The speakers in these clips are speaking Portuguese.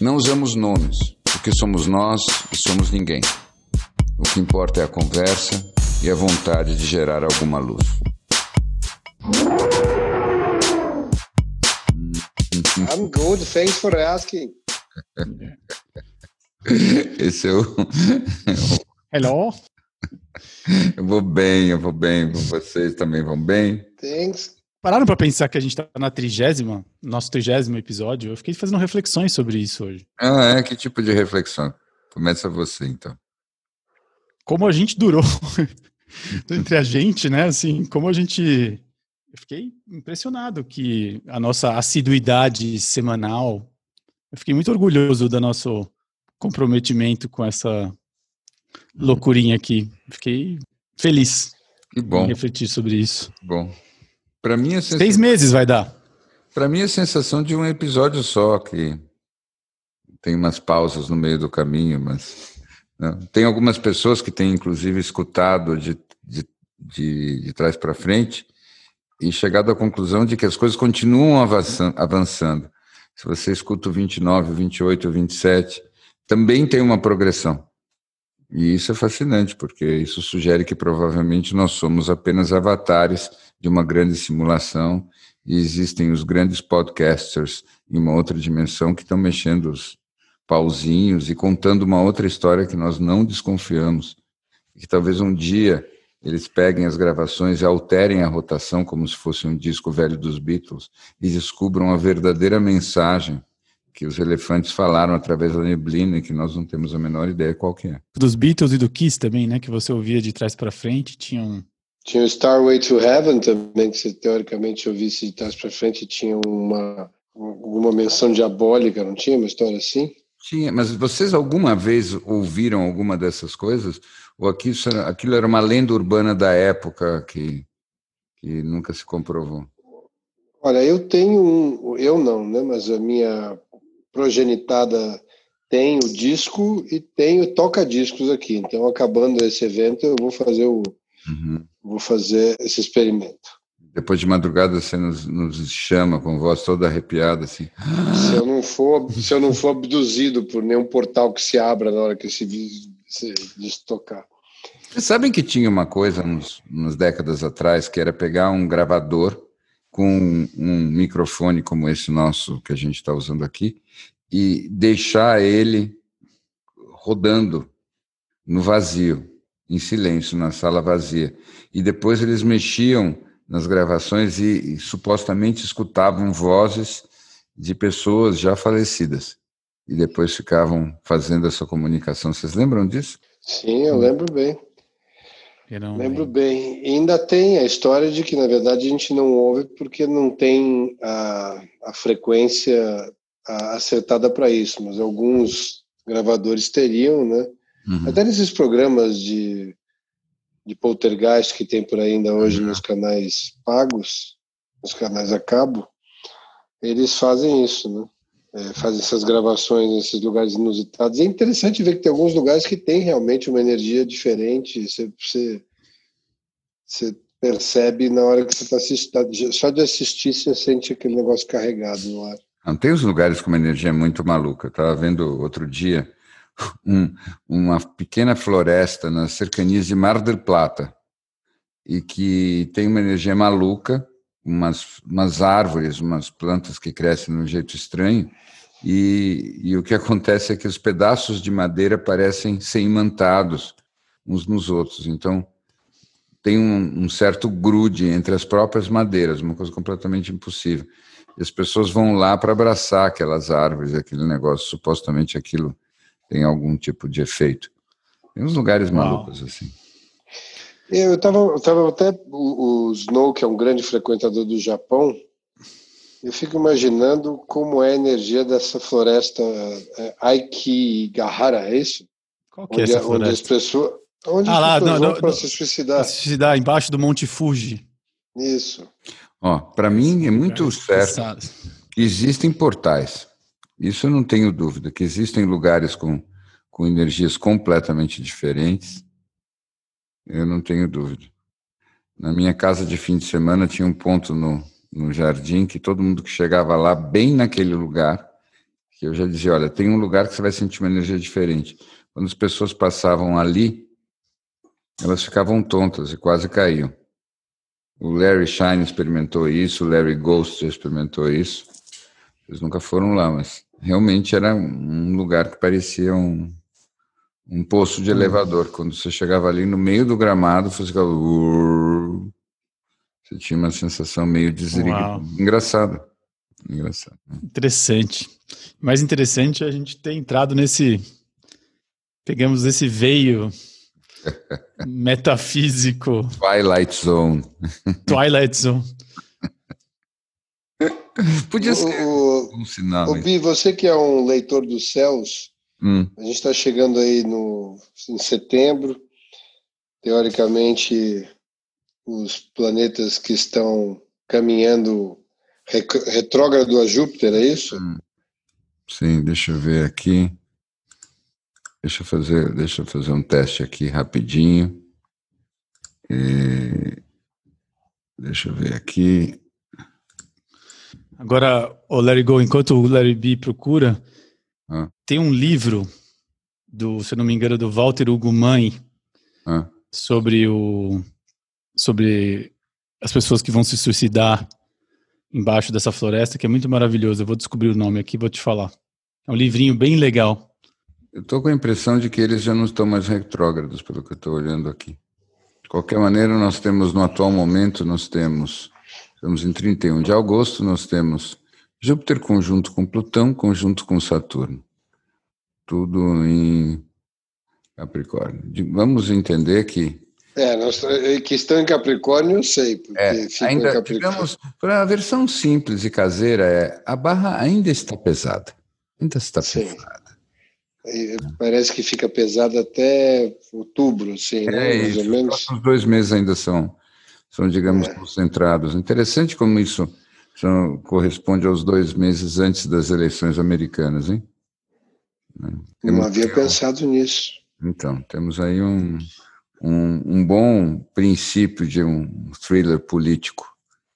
Não usamos nomes, porque somos nós e somos ninguém. O que importa é a conversa e a vontade de gerar alguma luz. I'm good, thanks for asking. Esse é o. Hello? Eu vou bem, eu vou bem. Vocês também vão bem? Thanks. Pararam para pensar que a gente tá na trigésima, nosso trigésimo episódio? Eu fiquei fazendo reflexões sobre isso hoje. Ah, é? Que tipo de reflexão? Começa você, então. Como a gente durou entre a gente, né? Assim, como a gente. Eu fiquei impressionado que a nossa assiduidade semanal. Eu fiquei muito orgulhoso do nosso comprometimento com essa loucurinha aqui. Fiquei feliz Que bom, refletir sobre isso. que bom. Para mim, a sensação, Seis meses vai dar. pra mim, a sensação de um episódio só, que tem umas pausas no meio do caminho, mas. né? Tem algumas pessoas que têm, inclusive, escutado de, de, de, de trás para frente e chegado à conclusão de que as coisas continuam avançando. avançando. Se você escuta o 29, o 28, o 27, também tem uma progressão. E isso é fascinante, porque isso sugere que provavelmente nós somos apenas avatares de uma grande simulação e existem os grandes podcasters em uma outra dimensão que estão mexendo os pauzinhos e contando uma outra história que nós não desconfiamos. E que talvez um dia eles peguem as gravações e alterem a rotação como se fosse um disco velho dos Beatles e descubram a verdadeira mensagem que os elefantes falaram através da neblina e que nós não temos a menor ideia qual que é. Dos Beatles e do Kiss também, né? Que você ouvia de trás para frente, tinha um. Tinha o Starway to Heaven também, que você teoricamente ouvisse de trás para frente, tinha uma alguma menção diabólica, não tinha uma história assim? Tinha, mas vocês alguma vez ouviram alguma dessas coisas? Ou aquilo, era- aquilo era uma lenda urbana da época que, que nunca se comprovou? Olha, eu tenho um, eu não, né? Mas a minha progenitada tem o disco e tem o toca-discos aqui. Então, acabando esse evento, eu vou fazer o, Uhum. vou fazer esse experimento. Depois de madrugada você nos, nos chama com voz toda arrepiada, assim. Se eu não for, se eu não for abduzido por nenhum portal que se abra na hora que esse disco tocar. Vocês sabem que tinha uma coisa uns, umas décadas atrás que era pegar um gravador com um, microfone como esse nosso que a gente está usando aqui e deixar ele rodando no vazio, em silêncio, na sala vazia. E depois eles mexiam nas gravações e, e supostamente escutavam vozes de pessoas já falecidas. E depois ficavam fazendo essa comunicação. Vocês lembram disso? Sim, eu lembro bem. Um- Lembro bem. E ainda tem a história de que, na verdade, a gente não ouve porque não tem a, a frequência acertada para isso, mas alguns gravadores teriam, né? Uhum. Até nesses programas de, de poltergeist que tem por aí ainda hoje nos canais pagos, nos canais a cabo, eles fazem isso, né? É, fazem essas gravações nesses lugares inusitados. É interessante ver que tem alguns lugares que tem realmente uma energia diferente. Você, você, você percebe na hora que você está assistindo. Só de assistir, você sente aquele negócio carregado no ar. Não, tem uns lugares com uma energia muito maluca. Estava vendo outro dia um- uma pequena floresta nas cercanias de Mar del Plata e que tem uma energia maluca, umas, umas árvores, umas plantas que crescem de um jeito estranho e, e o que acontece é que os pedaços de madeira parecem ser imantados uns nos outros. Então tem um, um certo grude entre as próprias madeiras, uma coisa completamente impossível. E as pessoas vão lá para abraçar aquelas árvores, aquele negócio. Supostamente aquilo tem algum tipo de efeito. Tem uns lugares Uau. malucos assim. Eu estava eu tava até. O, o Snow, que é um grande frequentador do Japão, Eu fico imaginando como é a energia dessa floresta é, Aikigahara, é isso? Qual que é onde, é essa floresta? Onde as pessoas, onde ah, as pessoas lá, vão para se suicidar. se suicidar embaixo do Monte Fuji. Isso. Ó, para mim é muito certo que existem portais. Isso eu não tenho dúvida, que existem lugares com, com energias completamente diferentes. Eu não tenho dúvida. Na minha casa de fim de semana tinha um ponto no, no jardim que todo mundo que chegava lá, bem naquele lugar, que eu já dizia, olha, tem um lugar que você vai sentir uma energia diferente. Quando as pessoas passavam ali, elas ficavam tontas e quase caíam. O Larry Shine experimentou isso, o Larry Ghost experimentou isso. Eles nunca foram lá, mas realmente era um lugar que parecia um, um poço de hum. elevador. Quando você chegava ali no meio do gramado, você ficava. Você tinha uma sensação meio desligada. Engraçado. Engraçado. Né? Interessante. Mais interessante é a gente ter entrado nesse. Pegamos esse veio metafísico. Twilight Zone. Twilight Zone. Podia ser o, um sinal. O Bi, você que é um leitor dos céus, hum. a gente está chegando aí no, em setembro. Teoricamente, os planetas que estão caminhando retrógrado a Júpiter, é isso? Hum. Sim, deixa eu ver aqui. Deixa eu fazer, deixa eu fazer um teste aqui rapidinho. E... Deixa eu ver aqui. Agora, o Larry Go, enquanto o Larry B procura, ah. Tem um livro do, se não me engano, do Walter Hugo Mãe ah. sobre o sobre as pessoas que vão se suicidar embaixo dessa floresta, que é muito maravilhoso. Eu vou descobrir o nome aqui, vou te falar. É um livrinho bem legal. Eu estou com a impressão de que eles já não estão mais retrógrados, pelo que eu estou olhando aqui. De qualquer maneira, nós temos, no atual momento, nós temos, estamos em 31 de agosto, nós temos Júpiter conjunto com Plutão, conjunto com Saturno. Tudo em Capricórnio. Vamos entender que é, nós, que estão em Capricórnio, eu sei, porque é, ainda, digamos, para a versão simples e caseira, é, a barra ainda está pesada. Ainda está Sim. pesada. Parece que fica pesado até outubro, assim, né? É, mais isso. ou menos. Os dois meses ainda são, são digamos, é. concentrados. Interessante como isso são, corresponde aos dois meses antes das eleições americanas, hein? Temos, Não havia pensado nisso. Então, temos aí um, um, um bom princípio de um thriller político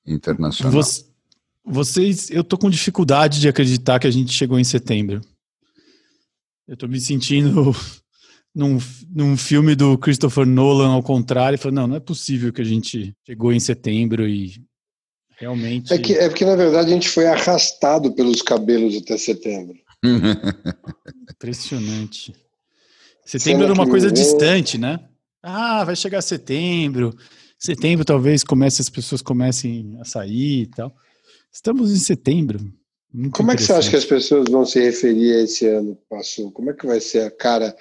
internacional. Você, vocês, eu tô com dificuldade de acreditar que a gente chegou em setembro. Eu tô me sentindo num, num filme do Christopher Nolan ao contrário. Falei, não, não é possível que a gente chegou em setembro e realmente. É que, é porque, na verdade, a gente foi arrastado pelos cabelos até setembro. Impressionante. Setembro era uma coisa distante, né? Ah, vai chegar setembro. Setembro talvez comece as pessoas comecem a sair e tal. Estamos em setembro. Muito Como é que você acha que as pessoas vão se referir a esse ano que passou? Como é que vai ser a cara,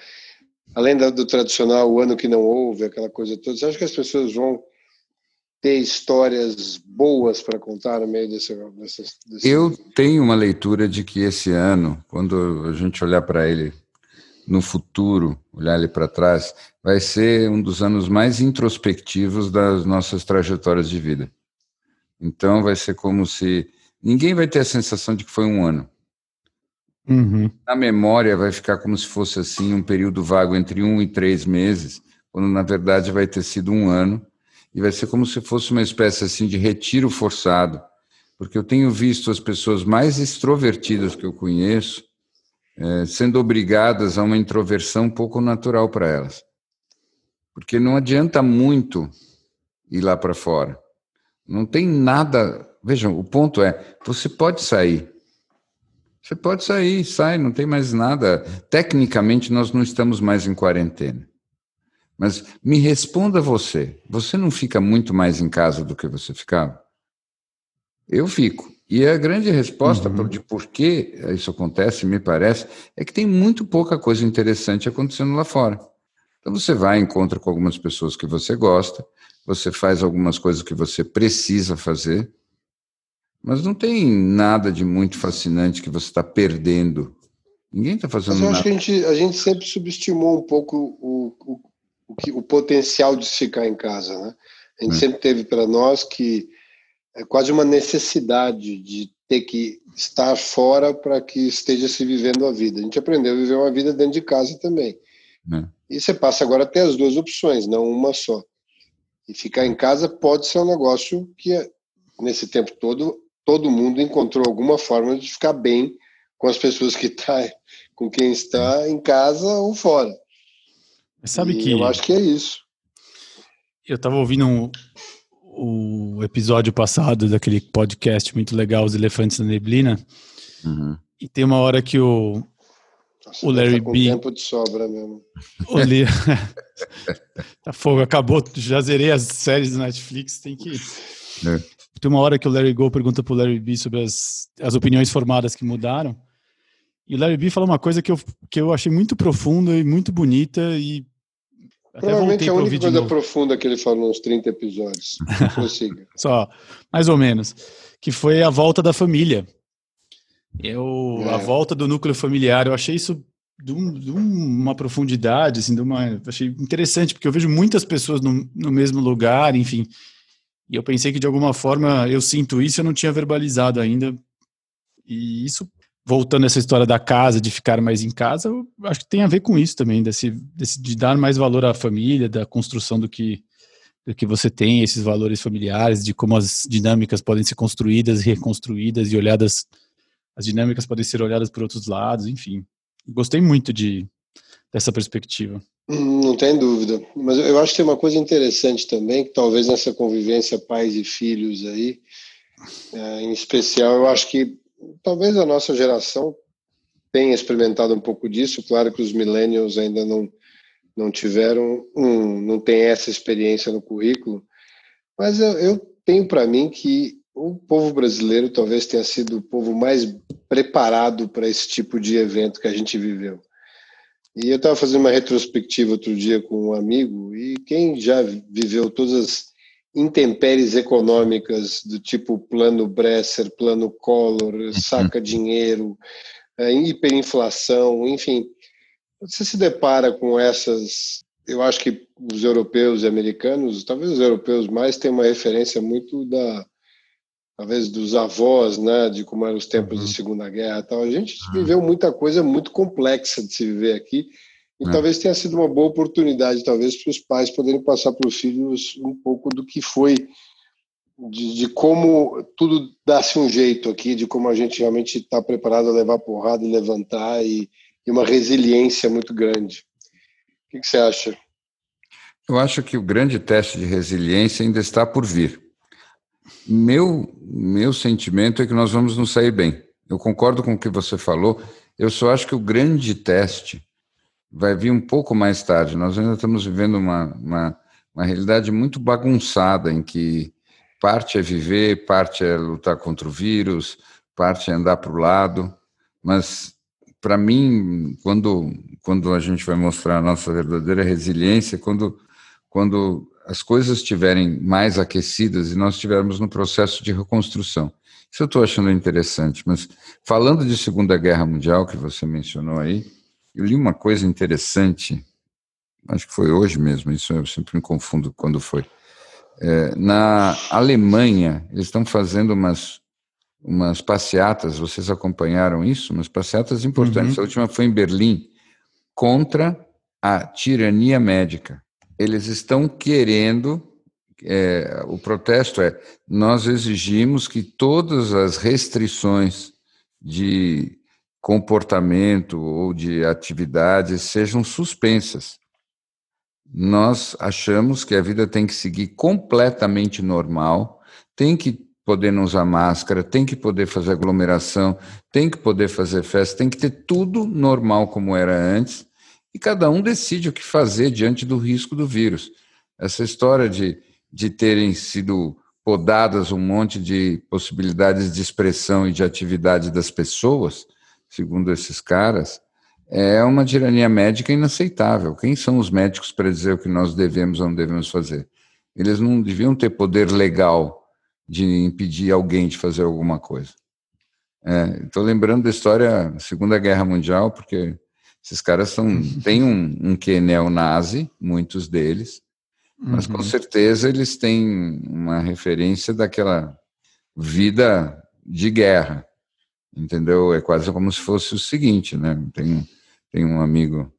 além do tradicional, o ano que não houve, aquela coisa toda? Você acha que as pessoas vão ter histórias boas para contar no meio desse, desse, desse, Eu tenho uma leitura de que esse ano, quando a gente olhar para ele no futuro, olhar ele para trás, vai ser um dos anos mais introspectivos das nossas trajetórias de vida. Então, vai ser como se ninguém vai ter a sensação de que foi um ano. Uhum. Na memória vai ficar como se fosse assim um período vago entre um e três meses, quando na verdade vai ter sido um ano e vai ser como se fosse uma espécie assim de retiro forçado, porque eu tenho visto as pessoas mais extrovertidas que eu conheço é, sendo obrigadas a uma introversão pouco natural para elas, porque não adianta muito ir lá para fora. Não tem nada Vejam, o ponto é: você pode sair. Você pode sair, sai, não tem mais nada. Tecnicamente, nós não estamos mais em quarentena. Mas me responda você: você não fica muito mais em casa do que você ficava? Eu fico. E a grande resposta uhum. de por que isso acontece, me parece, é que tem muito pouca coisa interessante acontecendo lá fora. Então você vai, encontra com algumas pessoas que você gosta, você faz algumas coisas que você precisa fazer, Mas não tem nada de muito fascinante que você está perdendo. Ninguém está fazendo Mas eu nada. acho que a gente, a gente sempre subestimou um pouco o, o, o, que, o potencial de ficar em casa, né? A gente É. sempre teve para nós que é quase uma necessidade de ter que estar fora para que esteja se vivendo a vida. A gente aprendeu a viver uma vida dentro de casa também. É. E você passa agora a ter as duas opções, não uma só. E ficar em casa pode ser um negócio que, nesse tempo todo, todo mundo encontrou alguma forma de ficar bem com as pessoas que tá, com quem está em casa ou fora. Sabe E que eu acho que é isso. eu estava ouvindo um- o episódio passado daquele podcast muito legal, Os Elefantes na Neblina, Uhum. e tem uma hora que o, Nossa, O Larry tá com B. tempo de sobra mesmo. o Le... tá fogo, acabou, já zerei as séries do Netflix, tem que... É. Tem uma hora que o Larry Go pergunta pro Larry B sobre as, as opiniões formadas que mudaram, e o Larry B fala uma coisa que eu, que eu achei muito profunda e muito bonita, e até Provavelmente a única coisa profunda que ele falou nos 30 episódios. Prossiga. só mais ou menos, que foi a volta da família. Eu, a É. volta do núcleo familiar, eu achei isso de, um- de uma profundidade, assim, de uma, achei interessante, porque eu vejo muitas pessoas no, no mesmo lugar, enfim, e eu pensei que de alguma forma eu sinto isso, eu não tinha verbalizado ainda, e isso, voltando a essa história da casa, de ficar mais em casa, eu acho que tem a ver com isso também, desse, desse, de dar mais valor à família, da construção do que do que você tem, esses valores familiares, de como as dinâmicas podem ser construídas, reconstruídas e olhadas, as dinâmicas podem ser olhadas por outros lados, enfim. Gostei muito de dessa perspectiva. Hum, Não tem dúvida. Mas eu acho que tem uma coisa interessante também, que talvez nessa convivência pais e filhos aí, eh, em especial, eu acho que talvez a nossa geração tenha experimentado um pouco disso. Claro que os millennials ainda não não tiveram, um, não tem essa experiência no currículo, mas eu, eu tenho para mim que o povo brasileiro talvez tenha sido o povo mais preparado para esse tipo de evento que a gente viveu. E eu estava fazendo uma retrospectiva outro dia com um amigo, e quem já viveu todas as intempéries econômicas do tipo plano Bresser, plano Collor, saca dinheiro, eh, hiperinflação, enfim, você se depara com essas. Eu acho que os europeus e americanos, talvez os europeus mais, têm uma referência muito da. Talvez dos avós, né, de como eram os tempos Uhum. de Segunda Guerra tal. A gente Ah. viveu muita coisa muito complexa de se viver aqui, e É. talvez tenha sido uma boa oportunidade, talvez, para os pais poderem passar para os filhos um pouco do que foi, de, de como tudo dá-se um jeito aqui, de como a gente realmente está preparado a levar porrada e levantar, e, e uma resiliência muito grande. O que, que você acha? Eu acho que o grande teste de resiliência ainda está por vir. Meu, meu sentimento é que nós vamos nos sair bem. Eu concordo com o que você falou. Eu só acho que o grande teste vai vir um pouco mais tarde. Nós ainda estamos vivendo uma, uma, uma realidade muito bagunçada, em que parte é viver, parte é lutar contra o vírus, parte é andar para o lado. Mas, para mim, quando, quando a gente vai mostrar a nossa verdadeira resiliência, quando, quando as coisas estiverem mais aquecidas e nós estivermos no processo de reconstrução. Isso eu estou achando interessante. Mas, falando de Segunda Guerra Mundial, que você mencionou aí, eu li uma coisa interessante, acho que foi hoje mesmo, isso eu sempre me confundo quando foi. É, na Alemanha, eles estão fazendo umas, umas passeatas, vocês acompanharam isso? Umas passeatas importantes. Uhum. A última foi em Berlim, contra a tirania médica. Eles estão querendo, é, o protesto é, nós exigimos que todas as restrições de comportamento ou de atividades sejam suspensas. Nós achamos que a vida tem que seguir completamente normal, tem que poder não usar máscara, tem que poder fazer aglomeração, tem que poder fazer festa, tem que ter tudo normal como era antes, e cada um decide o que fazer diante do risco do vírus. Essa história de, de terem sido podadas um monte de possibilidades de expressão e de atividade das pessoas, segundo esses caras, é uma tirania médica inaceitável. Quem são os médicos para dizer o que nós devemos ou não devemos fazer? Eles não deviam ter poder legal de impedir alguém de fazer alguma coisa. Estou é, lembrando da história da Segunda Guerra Mundial, porque esses caras são, têm um, um que neonazi, muitos deles, mas uhum. com certeza eles têm uma referência daquela vida de guerra, entendeu? É quase como se fosse o seguinte, né? Tem, tem um amigo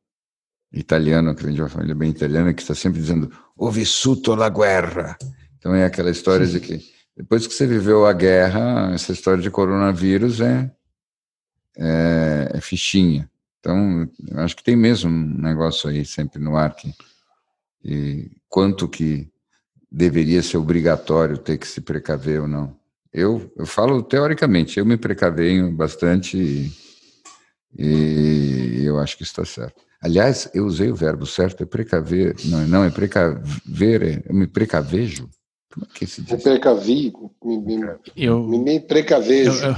italiano, que vem de uma família bem italiana, que está sempre dizendo, ho vissuto la guerra. Então é aquela história de que depois que você viveu a guerra, essa história de coronavírus é, é, é fichinha. Então, eu acho que tem mesmo um negócio aí sempre no ar que, e quanto que deveria ser obrigatório ter que se precaver ou não. Eu, eu falo teoricamente, eu me precavenho bastante e, e eu acho que está certo. Aliás, eu usei o verbo certo, é precaver, não, não é precaver, é, eu me precavejo. Como é que se diz? Me precavi, me, me, eu, me precavejo. Eu,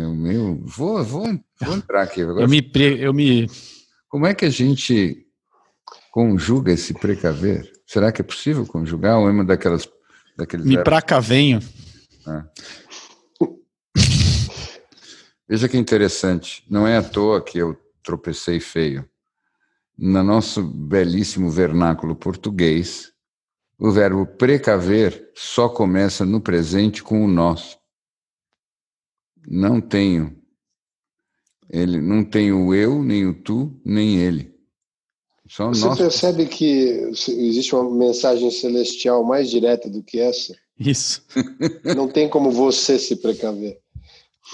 eu, meu, vou, vou, vou entrar aqui. Agora, eu, me, pre, eu me... Como é que a gente conjuga esse precaver? Será que é possível conjugar ou é uma daquelas... Daqueles me pracavenho. Ah. Veja que interessante, não é à toa que eu tropecei feio. No nosso belíssimo vernáculo português, o verbo precaver só começa no presente com o nós. Não tenho. Ele não tem o eu, nem o tu, nem ele. Só Você nós... percebe que existe uma mensagem celestial mais direta do que essa? Isso. Não tem como você se precaver.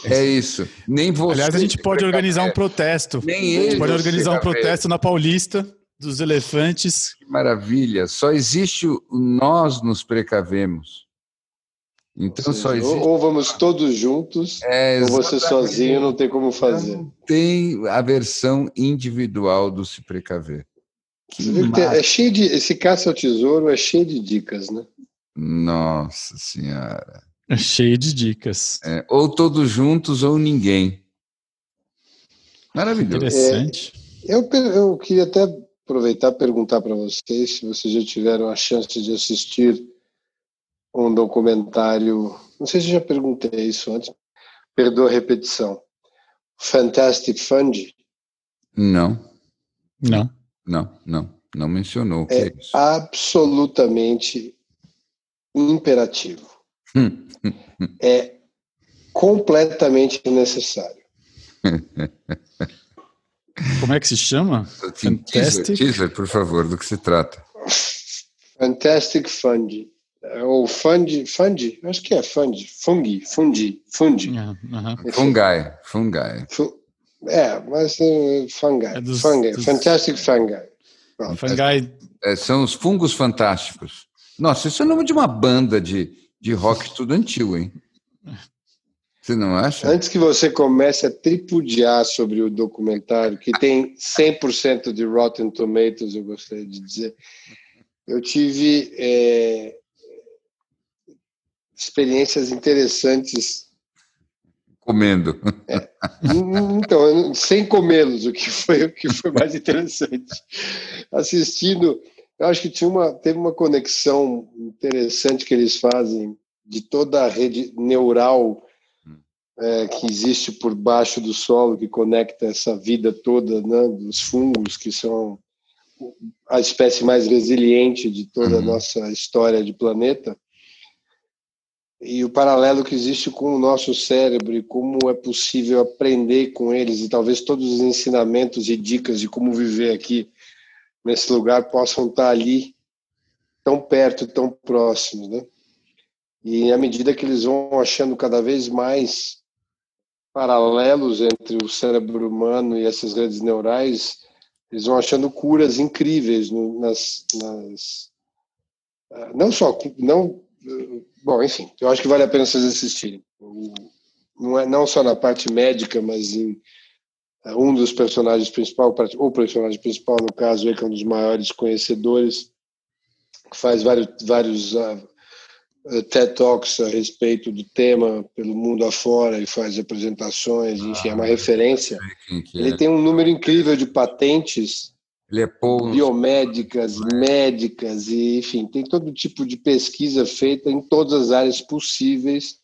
É isso. Nem você. Aliás, a gente pode precaver. organizar um protesto. Nem ele. A gente pode organizar um protesto na Paulista dos elefantes. Que maravilha. Só existe o nós nos precavemos. Então seja, só existe... Ou vamos todos juntos, é, ou você sozinho não tem como fazer. Não tem a versão individual do se precaver. Que é cheio de esse caça ao tesouro é cheio de dicas, né? Nossa Senhora. É cheio de dicas. É, ou todos juntos ou ninguém. Maravilhoso. Interessante. É, eu, eu queria até aproveitar e perguntar para vocês se vocês já tiveram a chance de assistir um documentário. Não sei se já perguntei isso antes. Perdoa a repetição. Fantastic Fund? Não. Não. Não, não. Não mencionou. É, é absolutamente imperativo. Hum, é completamente necessário. Como é que se chama? Fantastic. Teaser, por favor, do que se trata? Fantastic Fund. Ou Fund, Fund, acho que é Fund, Fungi, Fundi, Fundi. Uh -huh. Fungi, Fungi. É, mas uh, Fungi, é dos, fungi. Dos... Fantastic Fungi. Fungi. É, são os fungos fantásticos. Nossa, isso é o nome de uma banda de, de rock estudantil, hein? Você não acha? Antes que você comece a tripudiar sobre o documentário, que tem 100% de Rotten Tomatoes, eu gostaria de dizer, eu tive é, experiências interessantes. Comendo. É, então, sem comê-los, o que foi o que foi mais interessante. Assistindo eu acho que tinha uma, teve uma conexão interessante que eles fazem de toda a rede neural hum. é, que existe por baixo do solo, que conecta essa vida toda né, dos fungos, que são a espécie mais resiliente de toda a uhum. nossa história de planeta. E o paralelo que existe com o nosso cérebro e como é possível aprender com eles, e talvez todos os ensinamentos e dicas de como viver aqui nesse lugar possam estar ali tão perto, tão próximos, né? E à medida que eles vão achando cada vez mais paralelos entre o cérebro humano e essas redes neurais, eles vão achando curas incríveis nas, nas ah, não só não bom, enfim, eu acho que vale a pena vocês assistirem. Não é não só na parte médica, mas em um dos personagens principais, o personagem principal, no caso, é que é um dos maiores conhecedores, que faz vários, vários uh, TED Talks a respeito do tema pelo mundo afora e faz apresentações, enfim, é uma ah, referência. Ele é. tem um número incrível de patentes é biomédicas, médicas, e enfim, tem todo tipo de pesquisa feita em todas as áreas possíveis,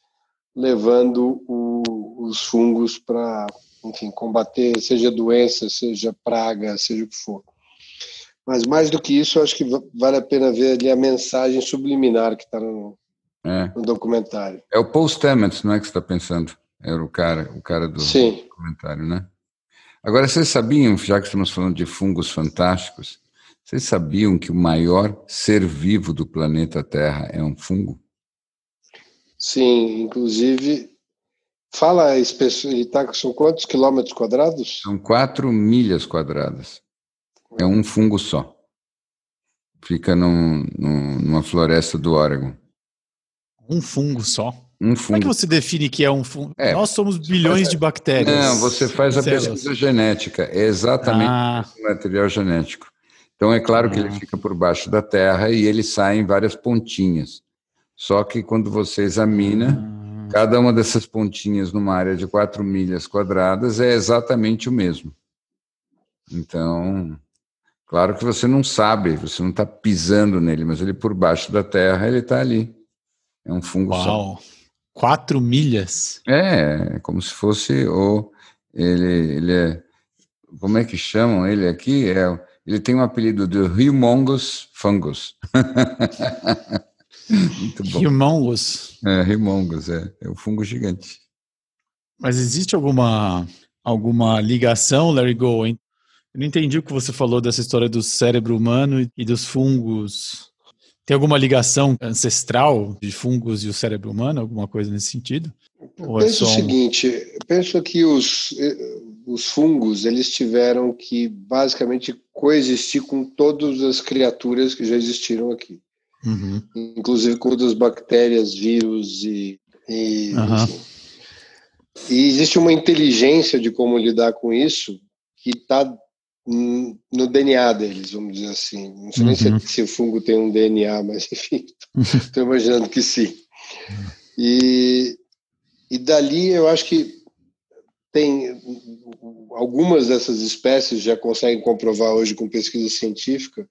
levando o, os fungos para, enfim, combater, seja doença, seja praga, seja o que for. Mas mais do que isso, acho que vale a pena ver ali a mensagem subliminar que está no, é. no, documentário. É o Paul Stamets, não é que você está pensando? Era o cara, o cara do Sim. documentário, né? Agora, vocês sabiam, já que estamos falando de fungos fantásticos, vocês sabiam que o maior ser vivo do planeta Terra é um fungo? Sim, inclusive, fala a espessura, tá, são quantos quilômetros quadrados? São quatro milhas quadradas. É um fungo só. Fica num, num, numa floresta do Oregon. Um fungo só? Um fungo. Como é que você define que é um fungo? É, Nós somos bilhões de bactérias. Não, você faz a células. pesquisa genética. É exatamente ah. o material genético. Então, é claro ah. que ele ah. fica por baixo da terra e ele sai em várias pontinhas. Só que quando você examina, ah. Cada uma dessas pontinhas numa área de 4 milhas quadradas é exatamente o mesmo. Então, Claro que você não sabe, você não está pisando nele, mas ele por baixo da terra, ele está ali. É um fungo Uau. Só. Quatro milhas? É, é como se fosse o. Ele, ele é. Como é que chamam ele aqui? É, ele tem um apelido de Humongous Fungus. Muito bom. Humongous. É, Humongous, é. É um fungo gigante. Mas existe alguma, alguma ligação, Larry Go, eu não entendi o que você falou dessa história do cérebro humano e dos fungos. Tem alguma ligação ancestral de fungos e o cérebro humano, alguma coisa nesse sentido? Eu é penso é o seguinte, eu penso que os, os fungos eles tiveram que basicamente coexistir com todas as criaturas que já existiram aqui, uhum. inclusive com todas as bactérias, vírus e, e, uhum. e existe uma inteligência de como lidar com isso que está no DNA deles, vamos dizer assim. Não sei uhum. nem se, se, o fungo tem um DNA, mas enfim, estou imaginando que sim. E, e dali eu acho que tem algumas dessas espécies já conseguem comprovar hoje com pesquisa científica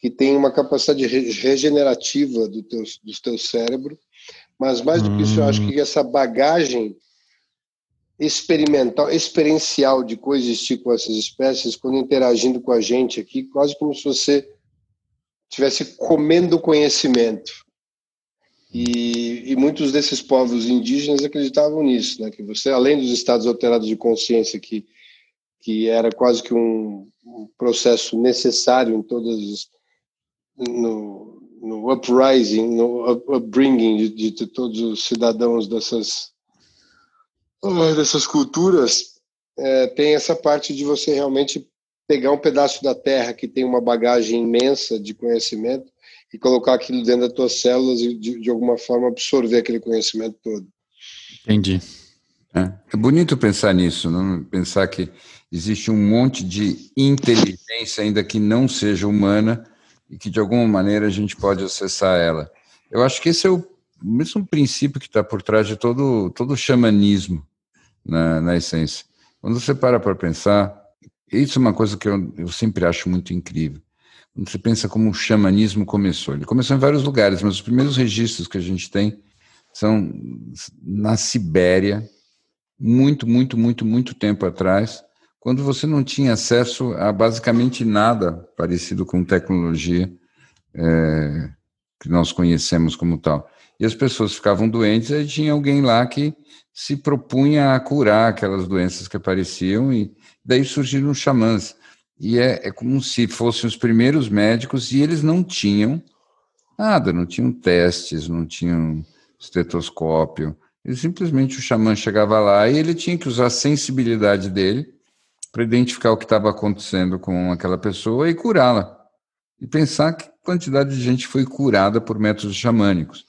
que tem uma capacidade regenerativa do teu, do teu cérebro, mas mais do que isso, eu acho que essa bagagem experimental, experiencial de coexistir com essas espécies, quando interagindo com a gente aqui, quase como se você estivesse comendo conhecimento. E, e, muitos desses povos indígenas acreditavam nisso, né? que você, além dos estados alterados de consciência, que, que era quase que um, um processo necessário em todas no, no uprising, no upbringing de, de todos os cidadãos dessas dessas culturas é, tem essa parte de você realmente pegar um pedaço da terra que tem uma bagagem imensa de conhecimento e colocar aquilo dentro das tuas células e de, de alguma forma absorver aquele conhecimento todo. Entendi. É, é bonito pensar nisso, não? pensar que existe um monte de inteligência ainda que não seja humana e que de alguma maneira a gente pode acessar ela. Eu acho que esse é o mesmo princípio que está por trás de todo todo o xamanismo na, na essência. Quando você para para pensar, isso é uma coisa que eu, eu sempre acho muito incrível. Quando você pensa como o xamanismo começou, ele começou em vários lugares, mas os primeiros registros que a gente tem são na Sibéria, muito, muito, muito, muito tempo atrás, quando você não tinha acesso a basicamente nada parecido com tecnologia é, que nós conhecemos como tal. E as pessoas ficavam doentes, e tinha alguém lá que se propunha a curar aquelas doenças que apareciam e daí surgiram os xamãs. E é, é como se fossem os primeiros médicos e eles não tinham nada, não tinham testes, não tinham estetoscópio. E simplesmente o xamã chegava lá e ele tinha que usar a sensibilidade dele para identificar o que estava acontecendo com aquela pessoa e curá-la. E pensar que quantidade de gente foi curada por métodos xamânicos.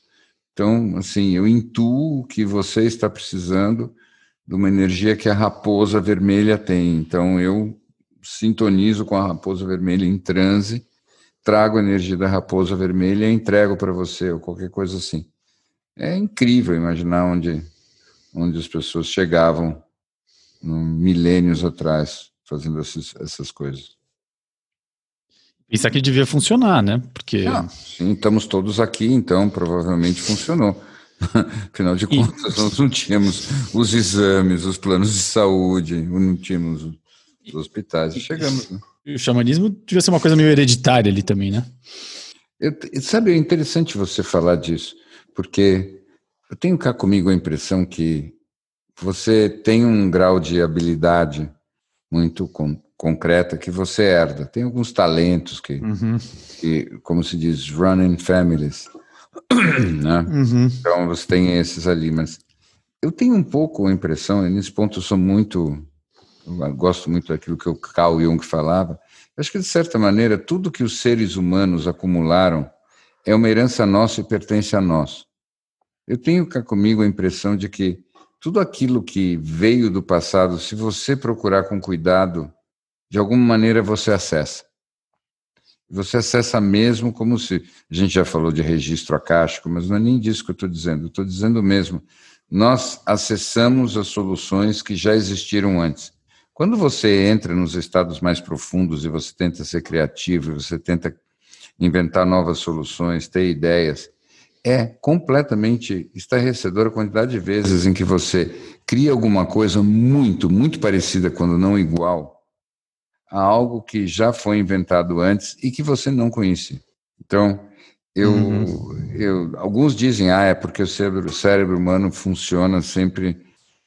Então, assim, eu intuo que você está precisando de uma energia que a raposa vermelha tem. Então, eu sintonizo com a raposa vermelha em transe, trago a energia da raposa vermelha e entrego para você, ou qualquer coisa assim. É incrível imaginar onde, onde as pessoas chegavam milênios atrás fazendo essas, essas coisas. Isso aqui devia funcionar, né? Porque. Ah, sim, estamos todos aqui, então provavelmente funcionou. Afinal de contas, e... nós não tínhamos os exames, os planos de saúde, não tínhamos os hospitais. Chegamos, né? E o xamanismo devia ser uma coisa meio hereditária ali também, né? Eu, sabe, é interessante você falar disso, porque eu tenho cá comigo a impressão que você tem um grau de habilidade muito concreta que você herda. Tem alguns talentos que, uhum. que como se diz, running families. né? Uhum. Então você tem esses ali, mas eu tenho um pouco a impressão, e nesse ponto eu sou muito, eu gosto muito daquilo que o Carl Jung falava, acho que de certa maneira tudo que os seres humanos acumularam é uma herança nossa e pertence a nós. Eu tenho comigo a impressão de que tudo aquilo que veio do passado, se você procurar com cuidado, de alguma maneira você acessa. Você acessa mesmo como se. A gente já falou de registro acástico, mas não é nem disso que eu estou dizendo. Estou dizendo mesmo. Nós acessamos as soluções que já existiram antes. Quando você entra nos estados mais profundos e você tenta ser criativo, você tenta inventar novas soluções, ter ideias, é completamente estarrecedora a quantidade de vezes em que você cria alguma coisa muito, muito parecida, quando não igual, a algo que já foi inventado antes e que você não conhecia. Então, eu, uhum. eu, alguns dizem, ah, é porque o cérebro, o cérebro humano funciona sempre,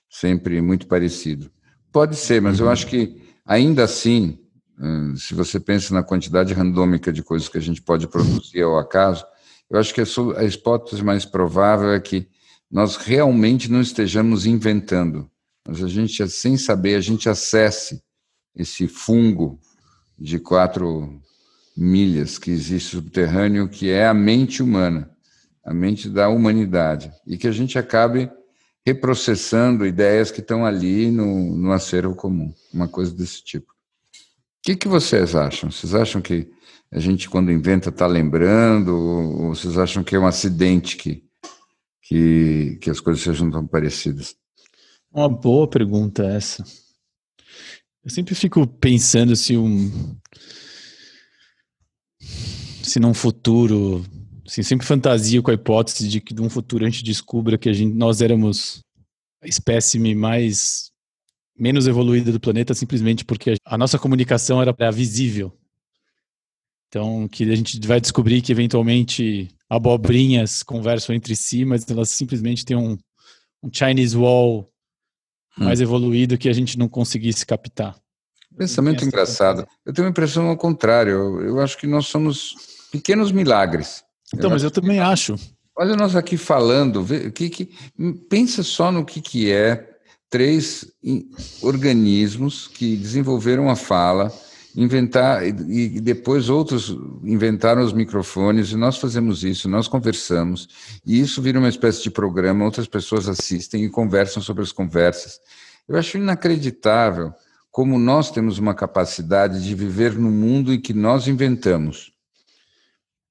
sempre muito parecido. Pode ser, mas uhum. eu acho que ainda assim, se você pensa na quantidade randômica de coisas que a gente pode produzir ao acaso, eu acho que a hipótese mais provável é que nós realmente não estejamos inventando, mas a gente, sem saber, a gente acesse esse fungo de quatro milhas que existe subterrâneo, que é a mente humana, a mente da humanidade, e que a gente acabe reprocessando ideias que estão ali no, no acervo comum, uma coisa desse tipo. O que, que vocês acham? Vocês acham que a gente, quando inventa, está lembrando? Ou vocês acham que é um acidente que, que, que as coisas sejam tão parecidas? Uma boa pergunta essa. Eu sempre fico pensando se um. Se num futuro. Assim, sempre fantasio com a hipótese de que num futuro a gente descubra que a gente, nós éramos a espécime mais menos evoluída do planeta simplesmente porque a nossa comunicação era visível. Então, que a gente vai descobrir que eventualmente abobrinhas conversam entre si, mas elas simplesmente têm um, um Chinese Wall hum. mais evoluído que a gente não conseguisse captar. Pensamento engraçado. Eu tenho a impressão ao contrário. Eu, eu, acho que nós somos pequenos milagres. Então, eu mas eu também acho. Olha nós aqui falando, que, que, pensa só no que, que é três organismos que desenvolveram a fala, inventar e depois outros inventaram os microfones e nós fazemos isso, nós conversamos e isso vira uma espécie de programa, outras pessoas assistem e conversam sobre as conversas. Eu acho inacreditável como nós temos uma capacidade de viver no mundo em que nós inventamos.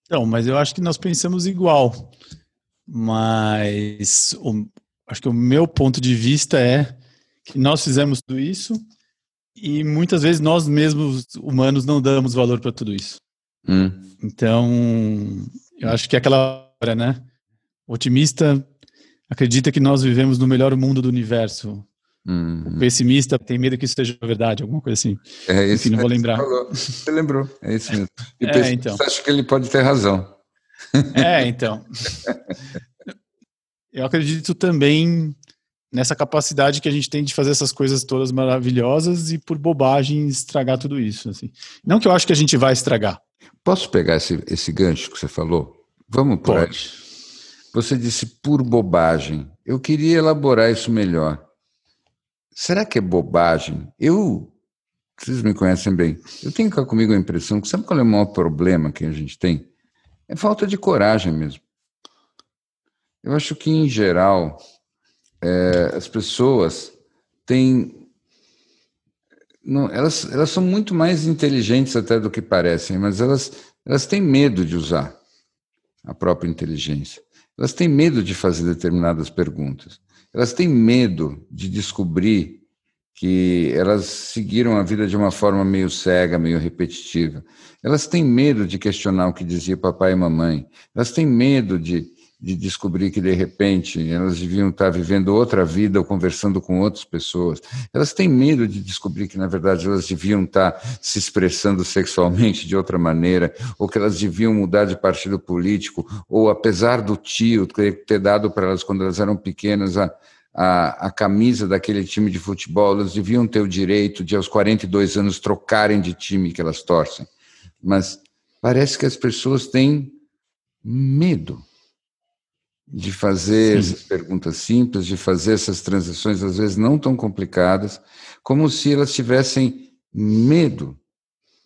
Não, mas eu acho que nós pensamos igual. Mas o, acho que o meu ponto de vista é que nós fizemos tudo isso e muitas vezes nós mesmos, humanos, não damos valor para tudo isso. Hum. Então, eu acho que é aquela hora, né? O otimista acredita que nós vivemos no melhor mundo do universo. Hum. O pessimista tem medo que isso seja verdade, alguma coisa assim. É isso. Enfim, não vou lembrar. Você, você lembrou, é isso mesmo. E é, então. acho que ele pode ter razão. É, então. Eu acredito também nessa capacidade que a gente tem de fazer essas coisas todas maravilhosas e por bobagem estragar tudo isso. Assim. Não que eu acho que a gente vai estragar. Posso pegar esse, esse gancho que você falou? Vamos por Pode. aí. Você disse por bobagem. Eu queria elaborar isso melhor. Será que é bobagem? Eu, vocês me conhecem bem, eu tenho cá comigo a impressão que sabe qual é o maior problema que a gente tem? É falta de coragem mesmo. Eu acho que, em geral, é, as pessoas têm. Não, elas, elas são muito mais inteligentes até do que parecem, mas elas, elas têm medo de usar a própria inteligência. Elas têm medo de fazer determinadas perguntas. Elas têm medo de descobrir que elas seguiram a vida de uma forma meio cega, meio repetitiva. Elas têm medo de questionar o que dizia papai e mamãe. Elas têm medo de, de descobrir que, de repente, elas deviam estar vivendo outra vida ou conversando com outras pessoas. Elas têm medo de descobrir que, na verdade, elas deviam estar se expressando sexualmente de outra maneira, ou que elas deviam mudar de partido político, ou, apesar do tio ter dado para elas, quando elas eram pequenas, a, a, a, camisa daquele time de futebol, elas deviam ter o direito de, aos 42 anos, trocarem de time que elas torcem mas parece que as pessoas têm medo de fazer Sim. essas perguntas simples, de fazer essas transições, às vezes não tão complicadas, como se elas tivessem medo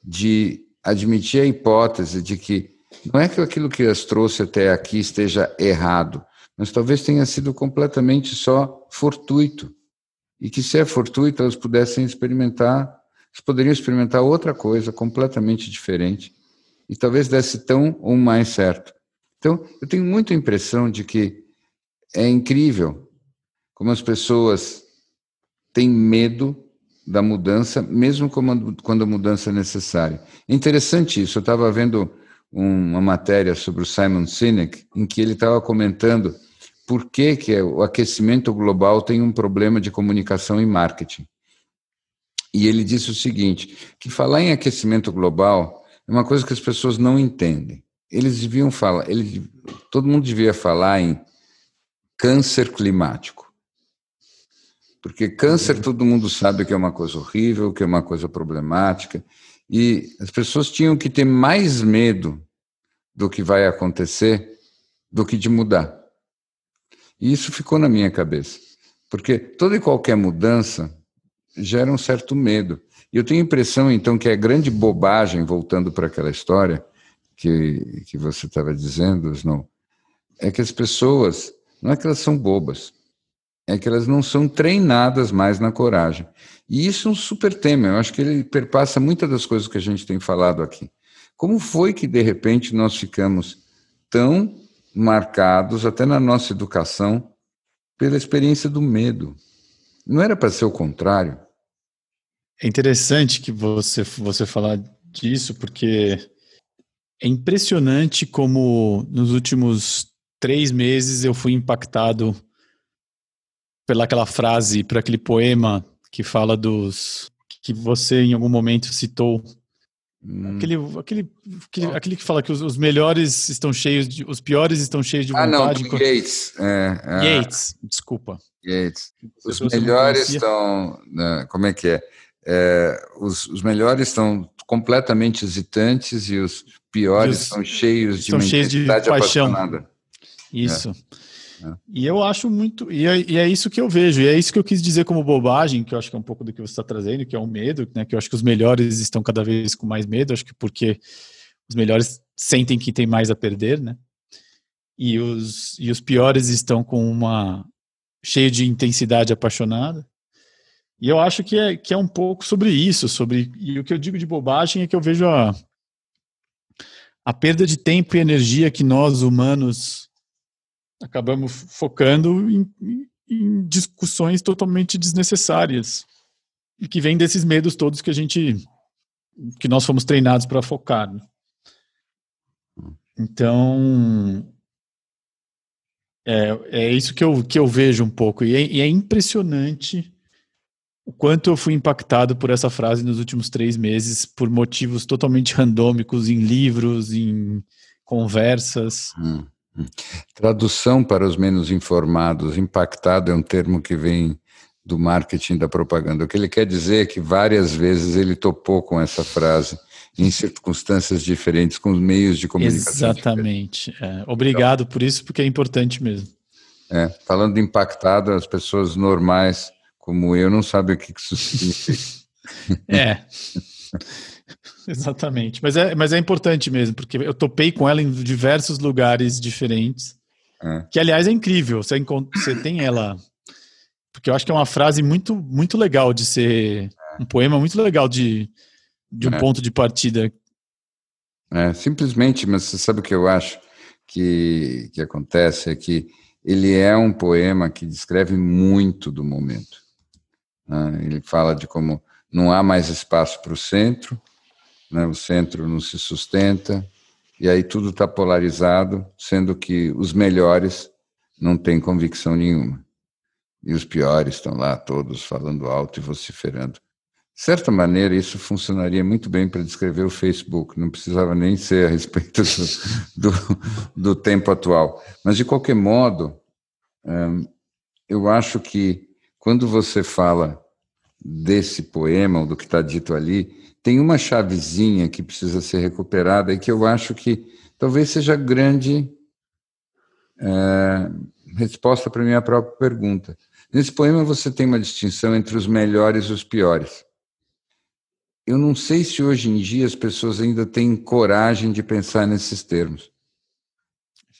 de admitir a hipótese de que não é que aquilo que as trouxe até aqui esteja errado, mas talvez tenha sido completamente só fortuito. E que se é fortuito, elas pudessem experimentar eles poderiam experimentar outra coisa completamente diferente e talvez desse tão ou mais certo. Então, eu tenho muita impressão de que é incrível como as pessoas têm medo da mudança, mesmo quando a mudança é necessária. É interessante isso. Eu estava vendo uma matéria sobre o Simon Sinek, em que ele estava comentando por que, que o aquecimento global tem um problema de comunicação e marketing. E ele disse o seguinte: que falar em aquecimento global é uma coisa que as pessoas não entendem. Eles deviam falar, ele, todo mundo devia falar em câncer climático. Porque câncer todo mundo sabe que é uma coisa horrível, que é uma coisa problemática, e as pessoas tinham que ter mais medo do que vai acontecer do que de mudar. E isso ficou na minha cabeça. Porque toda e qualquer mudança gera um certo medo. E eu tenho a impressão, então, que é grande bobagem, voltando para aquela história que, que você estava dizendo, Snow, é que as pessoas, não é que elas são bobas, é que elas não são treinadas mais na coragem. E isso é um super tema, eu acho que ele perpassa muitas das coisas que a gente tem falado aqui. Como foi que, de repente, nós ficamos tão marcados, até na nossa educação, pela experiência do medo? Não era para ser o contrário? É interessante que você, você falar disso, porque é impressionante como nos últimos três meses eu fui impactado pelaquela frase, por aquele poema que fala dos. que você em algum momento citou. Hum. Aquele, aquele, aquele, aquele, que fala que os, os, melhores estão cheios de. os piores estão cheios de vontade. Ah, não, enquanto... Yates. É, é... Yates, desculpa. Yates. Os melhores estão. Né, como é que é? É, os, os, melhores estão completamente hesitantes e os piores estão cheios de cheios de paixão. Apaixonada. Isso. É. É. E eu acho muito. E é, e é, isso que eu vejo. E é isso que eu quis dizer como bobagem, que eu acho que é um pouco do que você está trazendo, que é o um medo, né? Que eu acho que os melhores estão cada vez com mais medo, acho que porque os melhores sentem que tem mais a perder, né? E os, e os piores estão com uma. cheio de intensidade apaixonada. E eu acho que é, que é um pouco sobre isso, sobre e o que eu digo de bobagem é que eu vejo a, a perda de tempo e energia que nós humanos acabamos focando em, em discussões totalmente desnecessárias e que vem desses medos todos que a gente que nós fomos treinados para focar. Né? Então é, é isso que eu, que eu vejo um pouco e é, e é impressionante o quanto eu fui impactado por essa frase nos últimos três meses, por motivos totalmente randômicos, em livros, em conversas. Hum, hum. Tradução para os menos informados, impactado é um termo que vem do marketing da propaganda. O que ele quer dizer é que várias vezes ele topou com essa frase em circunstâncias diferentes, com os meios de comunicação. Exatamente. É, obrigado por isso, porque é importante mesmo. É, falando de impactado, as pessoas normais como eu não sabe o que isso significa. é. Exatamente. Mas é, mas é importante mesmo, porque eu topei com ela em diversos lugares diferentes. É. Que, aliás, é incrível. Você, você tem ela. Porque eu acho que é uma frase muito, muito legal de ser. É. Um poema muito legal de, de um é. ponto de partida. É, simplesmente, mas você sabe o que eu acho que, que acontece? É que ele é um poema que descreve muito do momento. Né? Ele fala de como não há mais espaço para o centro, né? o centro não se sustenta, e aí tudo está polarizado, sendo que os melhores não têm convicção nenhuma. E os piores estão lá todos falando alto e vociferando. De certa maneira, isso funcionaria muito bem para descrever o Facebook, não precisava nem ser a respeito do, do, do tempo atual. Mas, de qualquer modo, hum, eu acho que quando você fala desse poema, ou do que está dito ali, tem uma chavezinha que precisa ser recuperada e que eu acho que talvez seja grande é, resposta para a minha própria pergunta. Nesse poema você tem uma distinção entre os melhores e os piores eu não sei se hoje em dia as pessoas ainda têm coragem de pensar nesses termos.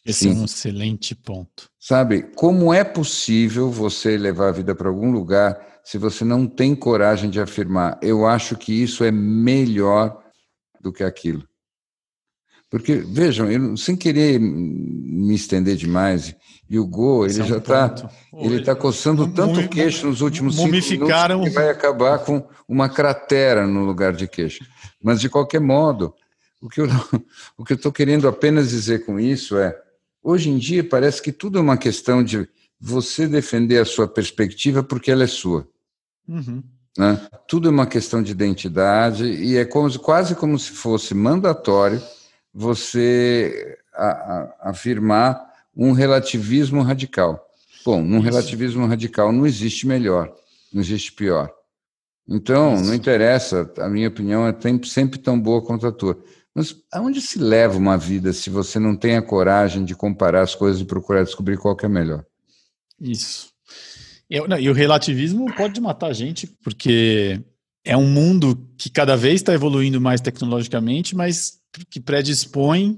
Esse Sim. é um excelente ponto. Sabe, como é possível você levar a vida para algum lugar se você não tem coragem de afirmar, eu acho que isso é melhor do que aquilo? Porque, vejam, eu, sem querer me estender demais, e o Go, ele é um já está ele está coçando tanto o queixo nos últimos cinco minutos que vai acabar com uma cratera no lugar de queixo. Mas, de qualquer modo, o que eu estou querendo apenas dizer com isso é, hoje em dia parece que tudo é uma questão de você defender a sua perspectiva porque ela é sua. Uhum. Né? Tudo é uma questão de identidade e é como, quase como se fosse mandatório você a, a, afirmar um relativismo radical. Bom, num relativismo radical não existe melhor, não existe pior. Então, não interessa, a minha opinião é sempre tão boa quanto a tua. Mas aonde se leva uma vida se você não tem a coragem de comparar as coisas e procurar descobrir qual que é melhor? Isso. Eu, não, e o relativismo pode matar a gente, porque é um mundo que cada vez está evoluindo mais tecnologicamente, mas que predispõe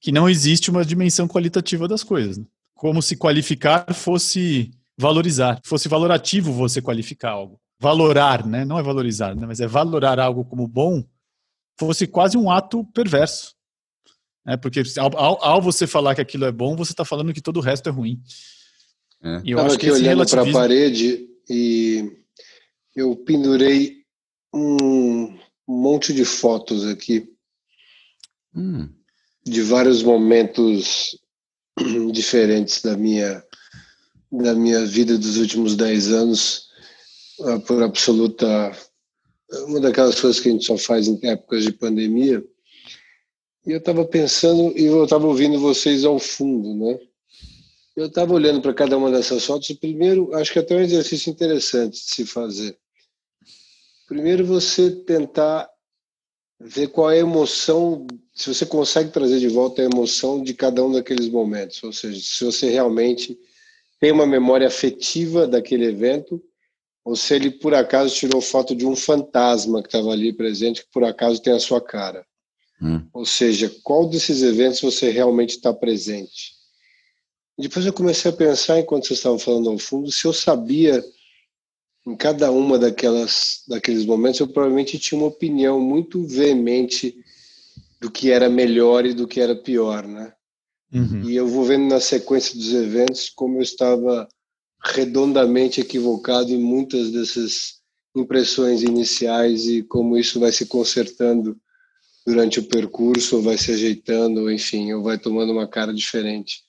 que não existe uma dimensão qualitativa das coisas. Né? Como se qualificar fosse valorizar, fosse valorativo você qualificar algo. Valorar, né? Não é valorizar, né? mas é valorar algo como bom, fosse quase um ato perverso. Né? Porque ao, ao, você falar que aquilo é bom, você está falando que todo o resto é ruim. É. E eu Estava aqui olhando relativismo... para a parede e eu pendurei um monte de fotos aqui. Hum de vários momentos diferentes da minha da minha vida dos últimos dez anos ah, por absoluta uma daquelas coisas que a gente só faz em épocas de pandemia. E eu estava pensando e eu estava ouvindo vocês ao fundo né? Eu estava olhando para cada uma dessas fotos primeiro acho que até um exercício interessante de se fazer. Primeiro você tentar ver qual é a emoção se você consegue trazer de volta a emoção de cada um daqueles momentos, ou seja, se você realmente tem uma memória afetiva daquele evento, ou se ele por acaso tirou foto de um fantasma que estava ali presente, que por acaso tem a sua cara. Hum. Ou seja, qual desses eventos você realmente está presente? Depois eu comecei a pensar, enquanto vocês estavam falando ao fundo, se eu sabia em cada uma daquelas daqueles momentos, eu provavelmente tinha uma opinião muito veemente do que era melhor e do que era pior, né? Uhum. E eu vou vendo na sequência dos eventos como eu estava redondamente equivocado em muitas dessas impressões iniciais e como isso vai se consertando durante o percurso, ou vai se ajeitando, ou enfim, ou vai tomando uma cara diferente.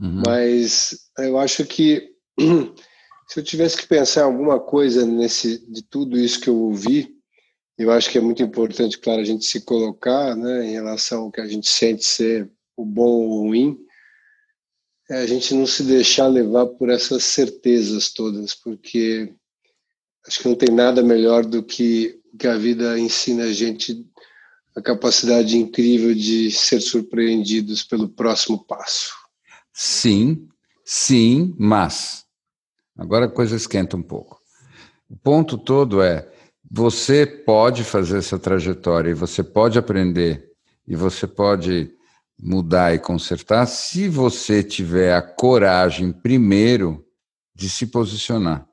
Uhum. Mas eu acho que se eu tivesse que pensar em alguma coisa nesse de tudo isso que eu ouvi, eu acho que é muito importante, claro, a gente se colocar né, em relação ao que a gente sente ser o bom ou o ruim, é a gente não se deixar levar por essas certezas todas, porque acho que não tem nada melhor do que que a vida ensina a gente a capacidade incrível de ser surpreendidos pelo próximo passo. Sim, sim, mas agora a coisa esquenta um pouco. O ponto todo é você pode fazer essa trajetória e você pode aprender e você pode mudar e consertar se você tiver a coragem, primeiro, de se posicionar.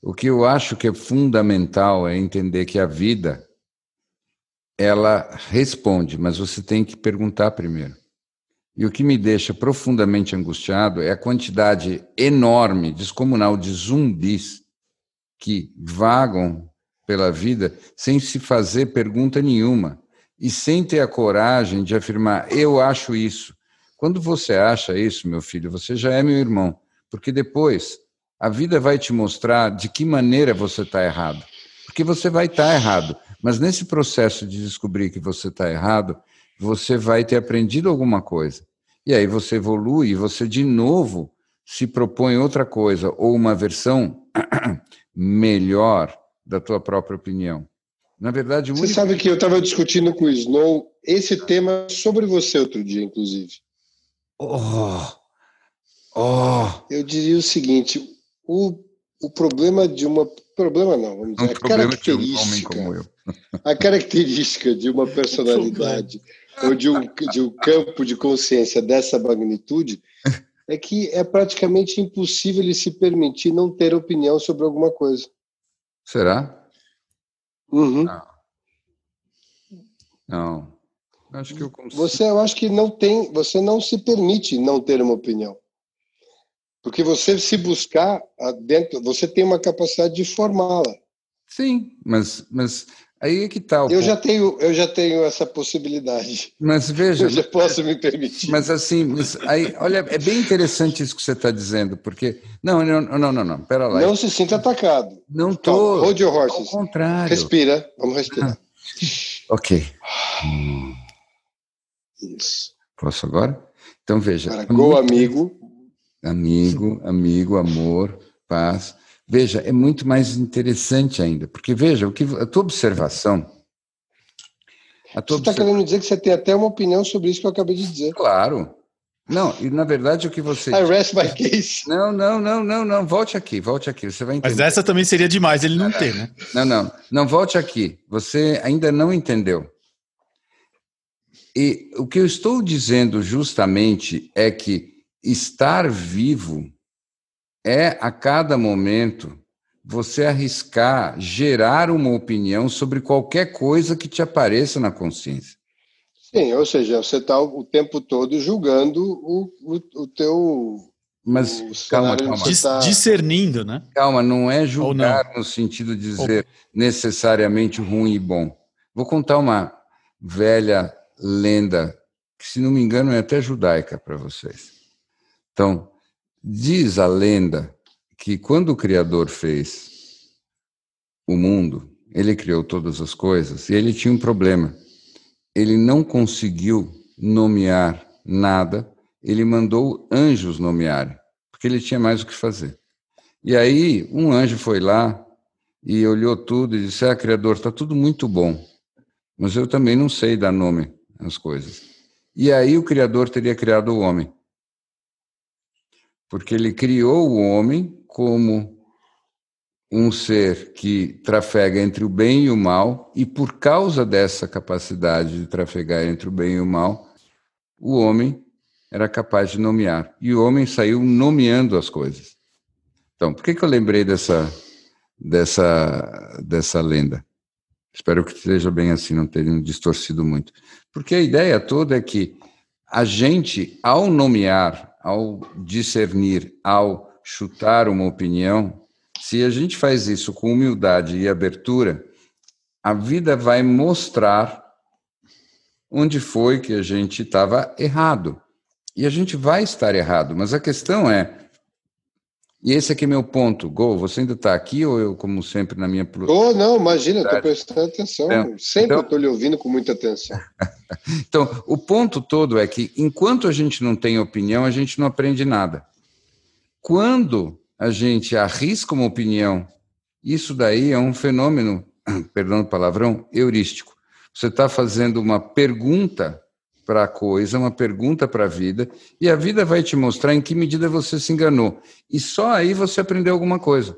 O que eu acho que é fundamental é entender que a vida ela responde, mas você tem que perguntar primeiro. E o que me deixa profundamente angustiado é a quantidade enorme, descomunal de zumbis que vagam pela vida sem se fazer pergunta nenhuma e sem ter a coragem de afirmar: eu acho isso. Quando você acha isso, meu filho, você já é meu irmão, porque depois a vida vai te mostrar de que maneira você está errado. Porque você vai estar tá errado, mas nesse processo de descobrir que você está errado, você vai ter aprendido alguma coisa. E aí você evolui e você de novo se propõe outra coisa, ou uma versão melhor da tua própria opinião. Na verdade, Você sabe que eu estava discutindo com o Snow esse tema sobre você outro dia, inclusive. Oh, oh. Eu diria o seguinte: o, o problema de uma. Problema não, vamos dizer, um a característica. Um a característica de uma personalidade ou de um, de um campo de consciência dessa magnitude é que é praticamente impossível ele se permitir não ter opinião sobre alguma coisa. Será? Uhum. Não. não. Acho que eu consigo. Você, eu acho que não tem, você não se permite não ter uma opinião. Porque você se buscar dentro, você tem uma capacidade de formá-la. Sim, mas, mas Aí é que está. Eu já tenho, eu já tenho essa possibilidade. Mas veja. Eu já posso me permitir. Mas assim, mas aí, olha, é bem interessante isso que você está dizendo, porque não, não, não, não, não, pera lá. Não se sinta atacado. Não tô. hold your horses. Ao contrário. Respira, vamos respirar. Ah. Ok. Isso. Posso agora? Então veja. Agora, go, amigo. Amigo, amigo, amor, paz. Veja, é muito mais interessante ainda, porque veja, o que a tua observação. A tua você está querendo dizer que você tem até uma opinião sobre isso que eu acabei de dizer. Claro. Não, e na verdade o que você. I rest my case. Não, não, não, não, não. Volte aqui, volte aqui. Você vai entender. Mas essa também seria demais ele não ter, né? Não, não. Não, volte aqui. Você ainda não entendeu. E o que eu estou dizendo justamente é que estar vivo é a cada momento você arriscar gerar uma opinião sobre qualquer coisa que te apareça na consciência. Sim, ou seja, você está o tempo todo julgando o, o, o teu. Mas calma, calma. Tá... Discernindo, né? Calma, não é julgar não. no sentido de dizer Ou... necessariamente ruim e bom. Vou contar uma velha lenda, que se não me engano é até judaica para vocês. Então, Diz a lenda que quando o Criador fez o mundo, ele criou todas as coisas e ele tinha um problema. Ele não conseguiu nomear nada, ele mandou anjos nomearem, porque ele tinha mais o que fazer. E aí um anjo foi lá e olhou tudo e disse: Ah, Criador, está tudo muito bom, mas eu também não sei dar nome às coisas. E aí o Criador teria criado o homem porque ele criou o homem como um ser que trafega entre o bem e o mal, e por causa dessa capacidade de trafegar entre o bem e o mal, o homem era capaz de nomear. E o homem saiu nomeando as coisas. Então, por que, que eu lembrei dessa, dessa, dessa lenda? Espero que esteja bem assim, não tenha distorcido muito. Porque a ideia toda é que a gente, ao nomear ao discernir, ao chutar uma opinião, se a gente faz isso com humildade e abertura, a vida vai mostrar onde foi que a gente estava errado. E a gente vai estar errado, mas a questão é. E esse aqui é meu ponto. Gol, você ainda está aqui ou eu, como sempre, na minha. Oh, não, imagina, estou prestando atenção. Então, sempre estou então... lhe ouvindo com muita atenção. Então, o ponto todo é que enquanto a gente não tem opinião, a gente não aprende nada. Quando a gente arrisca uma opinião, isso daí é um fenômeno, perdão o palavrão, heurístico. Você está fazendo uma pergunta para a coisa, uma pergunta para a vida, e a vida vai te mostrar em que medida você se enganou. E só aí você aprendeu alguma coisa.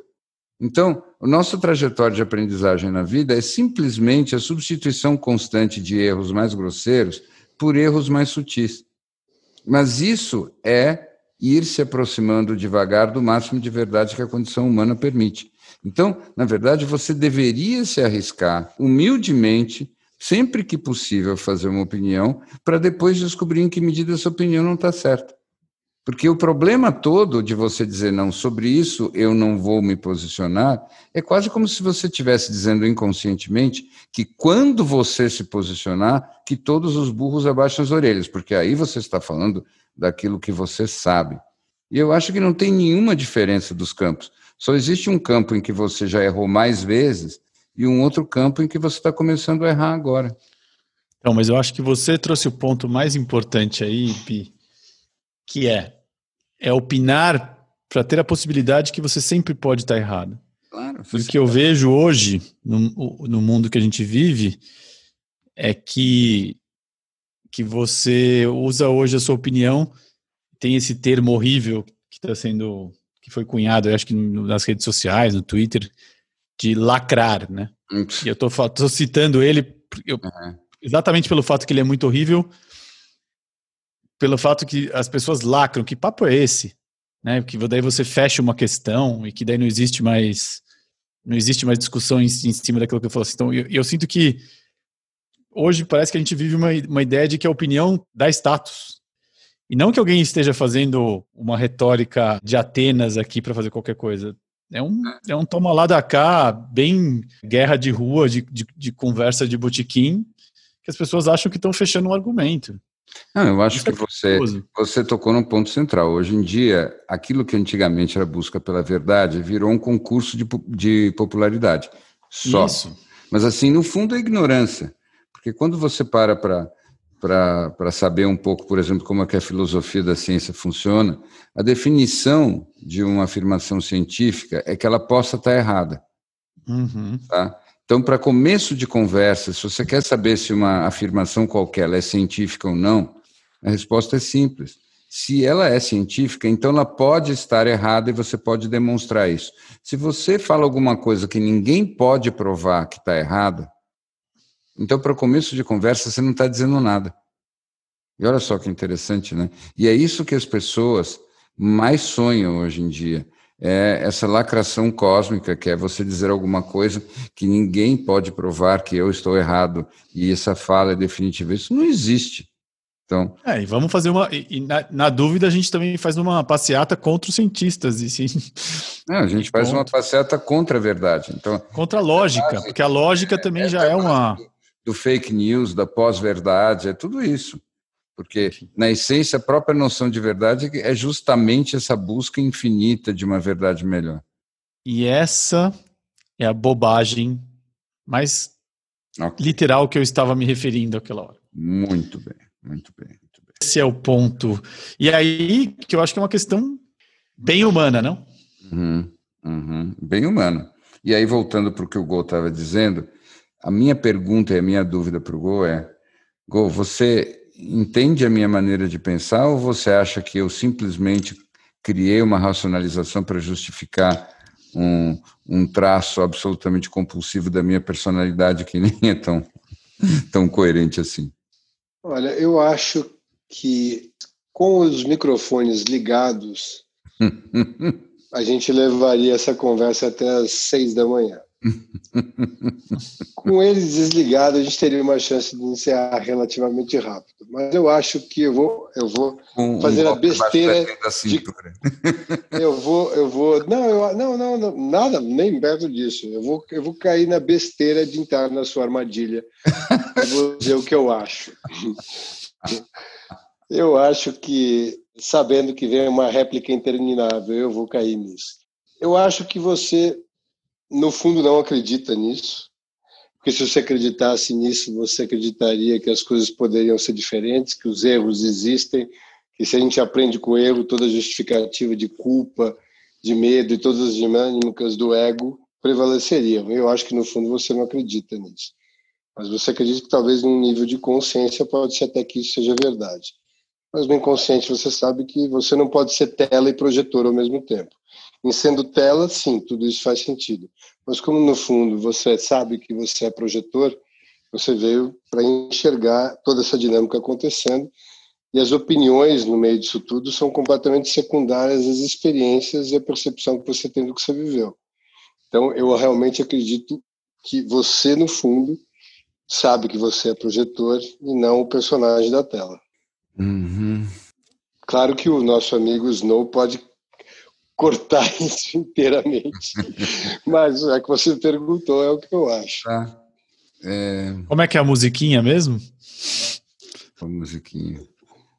Então, a nossa trajetória de aprendizagem na vida é simplesmente a substituição constante de erros mais grosseiros por erros mais sutis. Mas isso é ir se aproximando devagar do máximo de verdade que a condição humana permite. Então, na verdade, você deveria se arriscar humildemente sempre que possível, fazer uma opinião, para depois descobrir em que medida essa opinião não está certa. Porque o problema todo de você dizer não sobre isso, eu não vou me posicionar, é quase como se você estivesse dizendo inconscientemente que quando você se posicionar, que todos os burros abaixam as orelhas, porque aí você está falando daquilo que você sabe. E eu acho que não tem nenhuma diferença dos campos. Só existe um campo em que você já errou mais vezes e um outro campo em que você está começando a errar agora. Então, mas eu acho que você trouxe o ponto mais importante aí, Pi, que é é opinar para ter a possibilidade que você sempre pode estar errado. Claro. E o que eu vejo hoje, no, no mundo que a gente vive, é que, que você usa hoje a sua opinião, tem esse termo horrível que está sendo, que foi cunhado, eu acho que nas redes sociais, no Twitter, de lacrar, né? E eu estou citando ele eu, uhum. exatamente pelo fato que ele é muito horrível, pelo fato que as pessoas lacram, que papo é esse? Né? Que daí você fecha uma questão e que daí não existe mais não existe mais discussão em, em cima daquilo que eu falo. Assim. Então, eu, eu, sinto que hoje parece que a gente vive uma, uma ideia de que a opinião dá status. E não que alguém esteja fazendo uma retórica de Atenas aqui para fazer qualquer coisa. É um, é um toma lá da cá, bem guerra de rua, de, de, de conversa de botequim, que as pessoas acham que estão fechando um argumento. Não, eu acho Isso que é você, você tocou num ponto central. Hoje em dia, aquilo que antigamente era busca pela verdade virou um concurso de, de popularidade. Só. Isso. Mas, assim, no fundo é ignorância. Porque quando você para para saber um pouco, por exemplo, como é que a filosofia da ciência funciona, a definição de uma afirmação científica é que ela possa estar errada. Uhum. Tá? Então, para começo de conversa, se você quer saber se uma afirmação qualquer é científica ou não, a resposta é simples. Se ela é científica, então ela pode estar errada e você pode demonstrar isso. Se você fala alguma coisa que ninguém pode provar que está errada, então, para começo de conversa, você não está dizendo nada. E olha só que interessante, né? E é isso que as pessoas mais sonham hoje em dia é essa lacração cósmica, que é você dizer alguma coisa que ninguém pode provar que eu estou errado e essa fala é definitiva. Isso não existe. Então, é, e vamos fazer uma. E, na, na, dúvida, a gente também faz uma passeata contra os cientistas. E sim, não, a gente faz contra. uma passeata contra a verdade. Então, contra a lógica, porque a lógica também é, já é uma. Do fake news, da pós-verdade, é tudo isso. Porque, na essência, a própria noção de verdade é justamente essa busca infinita de uma verdade melhor. E essa é a bobagem mais okay. literal que eu estava me referindo àquela hora. Muito bem, muito bem, muito bem. Esse é o ponto. E aí, que eu acho que é uma questão bem humana, não? Uhum, uhum, bem humana. E aí, voltando para o que o Gol estava dizendo, a minha pergunta e a minha dúvida para o Gol é: Gol, você entende a minha maneira de pensar ou você acha que eu simplesmente criei uma racionalização para justificar um, um traço absolutamente compulsivo da minha personalidade que nem é tão, tão coerente assim? Olha, eu acho que com os microfones ligados, a gente levaria essa conversa até as seis da manhã. Com eles desligados, a gente teria uma chance de iniciar relativamente rápido. Mas eu acho que eu vou, eu vou um, fazer um a besteira. De, eu vou, eu vou. Não, eu, não, não, não, nada, nem perto disso. Eu vou, eu vou cair na besteira de entrar na sua armadilha. eu vou dizer o que eu acho. Eu acho que, sabendo que vem uma réplica interminável, eu vou cair nisso. Eu acho que você no fundo não acredita nisso, porque se você acreditasse nisso, você acreditaria que as coisas poderiam ser diferentes, que os erros existem, que se a gente aprende com o erro, toda justificativa de culpa, de medo e todas as dinâmicas do ego prevaleceriam. Eu acho que no fundo você não acredita nisso. Mas você acredita que talvez num nível de consciência pode ser até que isso seja verdade. Mas no inconsciente você sabe que você não pode ser tela e projetor ao mesmo tempo. Em sendo tela, sim, tudo isso faz sentido. Mas como no fundo você sabe que você é projetor, você veio para enxergar toda essa dinâmica acontecendo e as opiniões no meio disso tudo são completamente secundárias às experiências e à percepção que você tem do que você viveu. Então, eu realmente acredito que você, no fundo, sabe que você é projetor e não o personagem da tela. Uhum. Claro que o nosso amigo Snow pode cortar isso inteiramente, mas é que você perguntou, é o que eu acho. Tá. É... Como é que é a musiquinha mesmo? A musiquinha.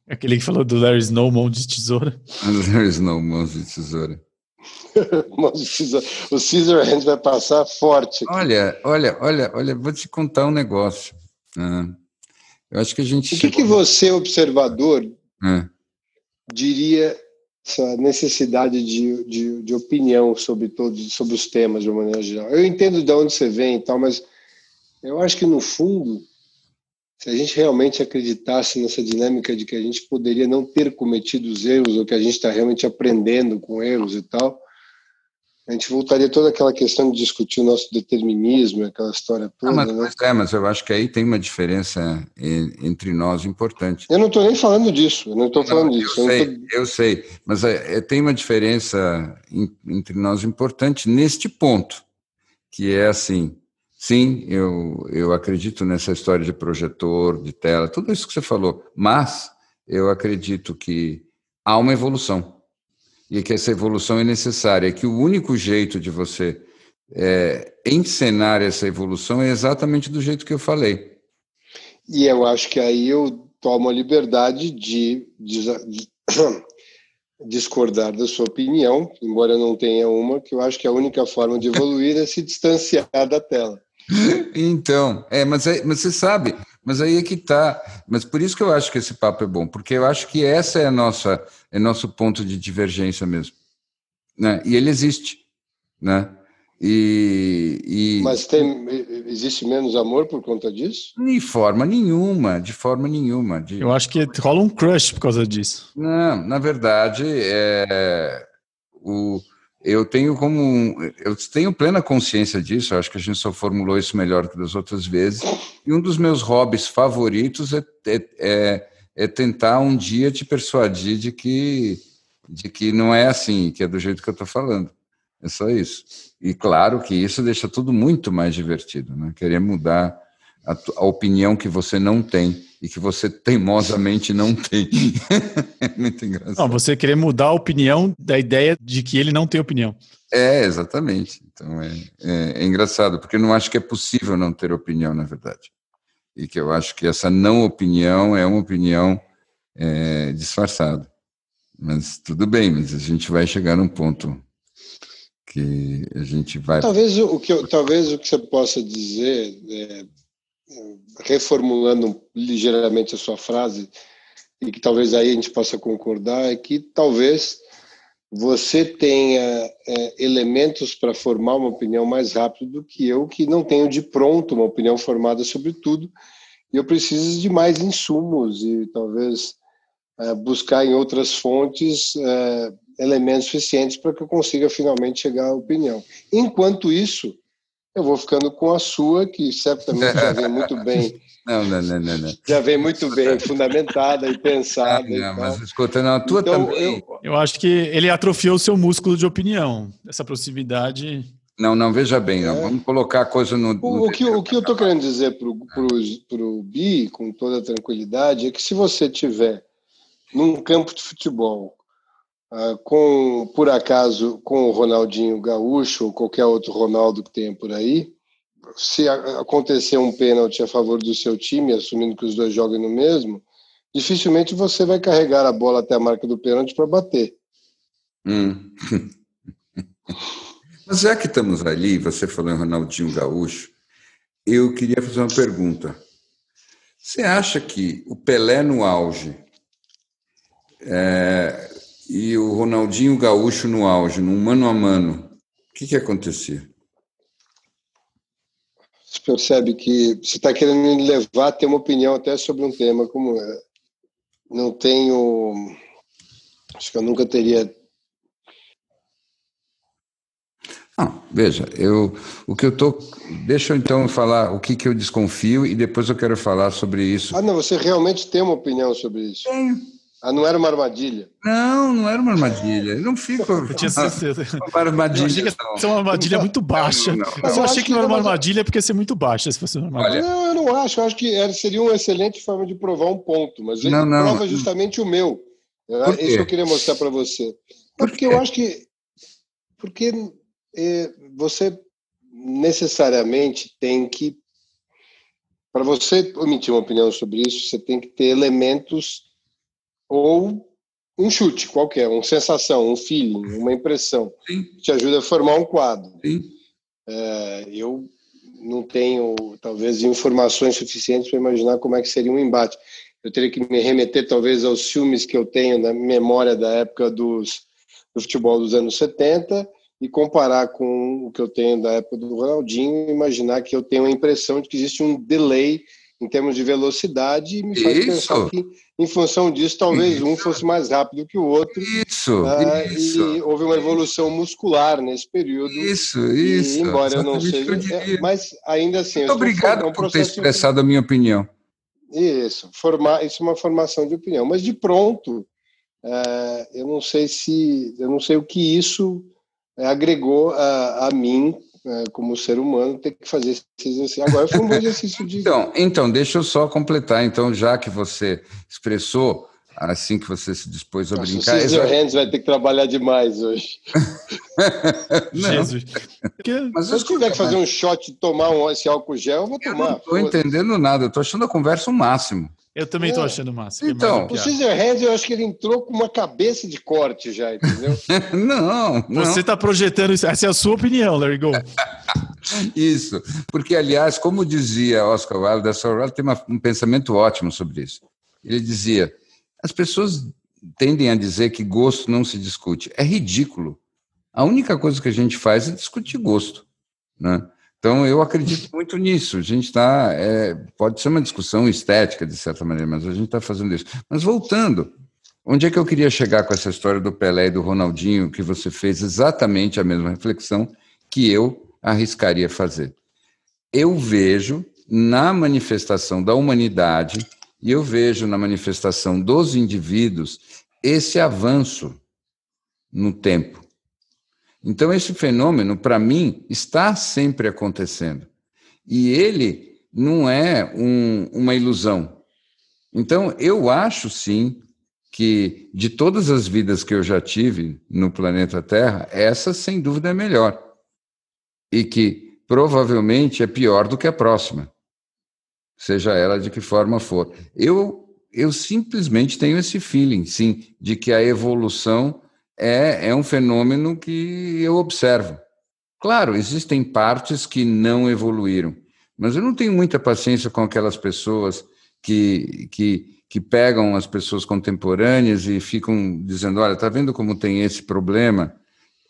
Aquele que falou do is no mão de tesoura. Is no mão de tesoura. o Caesar Hands vai passar forte. Aqui. Olha, olha, olha, olha, vou te contar um negócio. Né? eu acho que a gente. O que, que você, observador, é. diria essa necessidade de, de, de, opinião sobre todos, sobre os temas de uma maneira geral? Eu entendo de onde você vem e tal, mas eu acho que no fundo, se a gente realmente acreditasse nessa dinâmica de que a gente poderia não ter cometido os erros ou que a gente está realmente aprendendo com erros e tal, a gente voltaria toda aquela questão de discutir o nosso determinismo, aquela história toda. mas, né? é, mas eu acho que aí tem uma diferença entre nós importante. Eu não estou nem falando disso, eu não estou falando disso. Eu, eu sei, tô... eu sei, mas é, é, tem uma diferença entre nós importante neste ponto, que é assim, sim, eu, eu acredito nessa história de projetor, de tela, tudo isso que você falou, mas eu acredito que há uma evolução e que essa evolução é necessária, que o único jeito de você é, encenar essa evolução é exatamente do jeito que eu falei. E eu acho que aí eu tomo a liberdade de, de, de discordar da sua opinião, embora eu não tenha uma, que eu acho que a única forma de evoluir é se distanciar da tela. Então, é, mas, é, mas você sabe, mas aí é que tá. Mas por isso que eu acho que esse papo é bom, porque eu acho que essa é a nossa, é nosso ponto de divergência mesmo, né? E ele existe, né? E, e, Mas tem, existe menos amor por conta disso? De forma nenhuma, de forma nenhuma. De... Eu acho que rola um crush por causa disso. Não, na verdade, é, o, eu tenho como eu tenho plena consciência disso. acho que a gente só formulou isso melhor que das outras vezes. E um dos meus hobbies favoritos é, é, é, é tentar um dia te persuadir de que de que não é assim, que é do jeito que eu estou falando. É só isso. E claro que isso deixa tudo muito mais divertido, né? Querer mudar a, a opinião que você não tem e que você teimosamente não tem. é muito engraçado. Não, você querer mudar a opinião da ideia de que ele não tem opinião. É, exatamente. Então é, é, é engraçado, porque eu não acho que é possível não ter opinião, na verdade. E que eu acho que essa não opinião é uma opinião é, disfarçada. Mas tudo bem, mas a gente vai chegar num ponto que a gente vai. Talvez o que, eu, talvez o que você possa dizer, é, reformulando ligeiramente a sua frase, e que talvez aí a gente possa concordar, é que talvez você tenha é, elementos para formar uma opinião mais rápido do que eu, que não tenho de pronto uma opinião formada sobre tudo, e eu preciso de mais insumos e talvez é, buscar em outras fontes é, elementos suficientes para que eu consiga finalmente chegar à opinião. Enquanto isso, eu vou ficando com a sua, que certamente já vem muito bem. Não, não, não, não, não. Já vem muito bem fundamentada e pensada. Ah, não, mas escuta, não, a tua então, também. Eu, eu acho que ele atrofiou o seu músculo de opinião. Essa proximidade. Não, não, veja bem, é. vamos colocar a coisa no. no o, que, o que eu estou querendo dizer para o Bi, com toda tranquilidade, é que se você tiver num campo de futebol ah, com, por acaso, com o Ronaldinho Gaúcho ou qualquer outro Ronaldo que tenha por aí, se acontecer um pênalti a favor do seu time, assumindo que os dois jogam no mesmo, dificilmente você vai carregar a bola até a marca do pênalti para bater. Hum. Mas já que estamos ali, você falou em Ronaldinho Gaúcho, eu queria fazer uma pergunta. Você acha que o Pelé no auge é, e o Ronaldinho Gaúcho no auge, num mano a mano, o que, que acontecia? Você percebe que você está querendo me levar a ter uma opinião até sobre um tema como é. Não tenho. Acho que eu nunca teria. Não, veja, eu, o que eu tô. Deixa eu então falar o que, que eu desconfio e depois eu quero falar sobre isso. Ah, não, você realmente tem uma opinião sobre isso? Tenho Ah, não era uma armadilha? Não, não era uma armadilha. Eu não fico. Eu tinha certeza. Uma armadilha. Eu achei que uma armadilha muito baixa. Não, não, não. Mas eu, eu achei que não era uma armadilha porque ia ser muito baixa se fosse uma armadilha. Olha, não, eu não acho. Eu acho que seria uma excelente forma de provar um ponto. Mas ele prova justamente o meu. É isso que eu queria mostrar para você. Porque eu acho que. Porque é, você necessariamente tem que. Para você emitir uma opinião sobre isso, você tem que ter elementos ou um chute qualquer, uma sensação, um feeling, uma impressão, Sim. que te ajuda a formar um quadro. É, eu não tenho, talvez, informações suficientes para imaginar como é que seria um embate. Eu teria que me remeter, talvez, aos filmes que eu tenho na memória da época dos, do futebol dos anos 70 e comparar com o que eu tenho da época do Ronaldinho e imaginar que eu tenho a impressão de que existe um delay em termos de velocidade e me faz Isso. pensar que, em função disso, talvez Isso. um fosse mais rápido que o outro. Isso. Uh, Isso. E houve uma evolução muscular nesse período. Isso, isso. E, embora eu não seja. É, mas ainda assim. Muito obrigado um por ter expressado a minha opinião. Isso, formar, isso é uma formação de opinião. Mas de pronto, uh, eu não sei se. Eu não sei o que isso é, agregou a, a mim é, como ser humano, ter que fazer esse exercício. Agora foi um bom exercício de. Então, então, deixa eu só completar. Então, já que você expressou assim que você se dispôs a Nossa, brincar. O Caesar Hands vai ter que trabalhar demais hoje. Jesus. Mas se eu tiver que fazer um shot e tomar um, esse álcool gel, eu vou tomar. Eu não estou entendendo nada, eu estou achando a conversa o máximo. Eu também estou é. achando massa. É então, o Caesar Hands, eu acho que ele entrou com uma cabeça de corte já, entendeu? não, não. Você está projetando isso. Essa é a sua opinião, Larry Go. isso. Porque, aliás, como dizia Oscar Wilde, Oscar Wilde tem uma, um pensamento ótimo sobre isso. Ele dizia: as pessoas tendem a dizer que gosto não se discute. É ridículo. A única coisa que a gente faz é discutir gosto. Né? Então, eu acredito muito nisso. A gente está. É, pode ser uma discussão estética, de certa maneira, mas a gente está fazendo isso. Mas voltando, onde é que eu queria chegar com essa história do Pelé e do Ronaldinho, que você fez exatamente a mesma reflexão que eu arriscaria fazer? Eu vejo na manifestação da humanidade e eu vejo na manifestação dos indivíduos esse avanço no tempo. Então, esse fenômeno, para mim, está sempre acontecendo. E ele não é um, uma ilusão. Então, eu acho sim que de todas as vidas que eu já tive no planeta Terra, essa sem dúvida é melhor. E que provavelmente é pior do que a próxima, seja ela de que forma for. Eu, eu simplesmente tenho esse feeling, sim, de que a evolução é, é um fenômeno que eu observo. Claro, existem partes que não evoluíram, mas eu não tenho muita paciência com aquelas pessoas que, que, que pegam as pessoas contemporâneas e ficam dizendo: olha, está vendo como tem esse problema?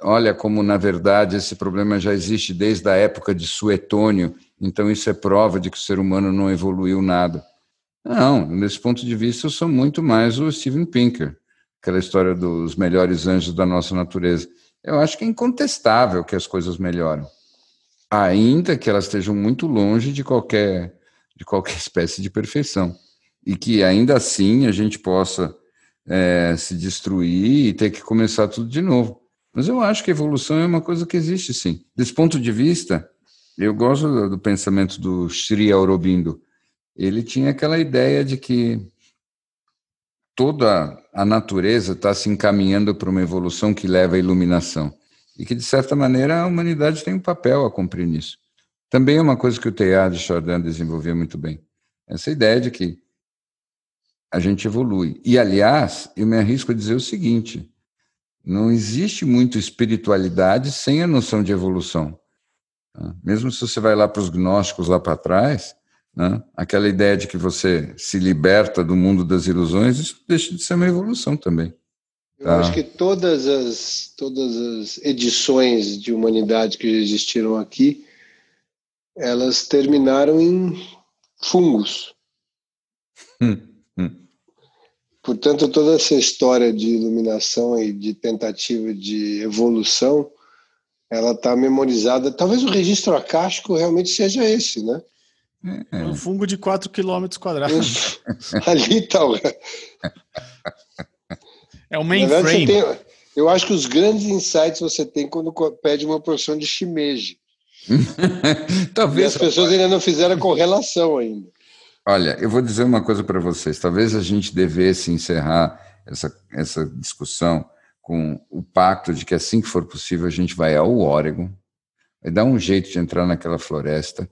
Olha como, na verdade, esse problema já existe desde a época de Suetônio, então isso é prova de que o ser humano não evoluiu nada. Não, nesse ponto de vista, eu sou muito mais o Steven Pinker aquela história dos melhores anjos da nossa natureza. Eu acho que é incontestável que as coisas melhoram, ainda que elas estejam muito longe de qualquer de qualquer espécie de perfeição e que ainda assim a gente possa é, se destruir e ter que começar tudo de novo. Mas eu acho que a evolução é uma coisa que existe sim. Desse ponto de vista, eu gosto do, pensamento do Sri Aurobindo. Ele tinha aquela ideia de que toda a natureza está se encaminhando para uma evolução que leva à iluminação. E que, de certa maneira, a humanidade tem um papel a cumprir nisso. Também é uma coisa que o Teilhard de Chardin desenvolvia muito bem. Essa ideia de que a gente evolui. E, aliás, eu me arrisco a dizer o seguinte: não existe muito espiritualidade sem a noção de evolução. Tá? Mesmo se você vai lá para os gnósticos lá para trás, né? Aquela ideia de que você se liberta do mundo das ilusões, isso deixa de ser uma evolução também. Tá? Eu acho que todas as, todas as edições de humanidade que existiram aqui, elas terminaram em fungos. Hum. Portanto, toda essa história de iluminação e de tentativa de evolução, ela está memorizada. Talvez o registro acástico realmente seja esse, né? É. Um fungo de 4 km quadrados. Ali tá. É o mainframe. Eu acho que os grandes insights você tem quando pede uma porção de shimeji. Talvez. E as pessoas ainda não fizeram a correlação ainda. Olha, eu vou dizer uma coisa para vocês. Talvez a gente devesse encerrar essa, essa discussão com o pacto de que assim que for possível a gente vai ao Oregon, vai dar um jeito de entrar naquela floresta,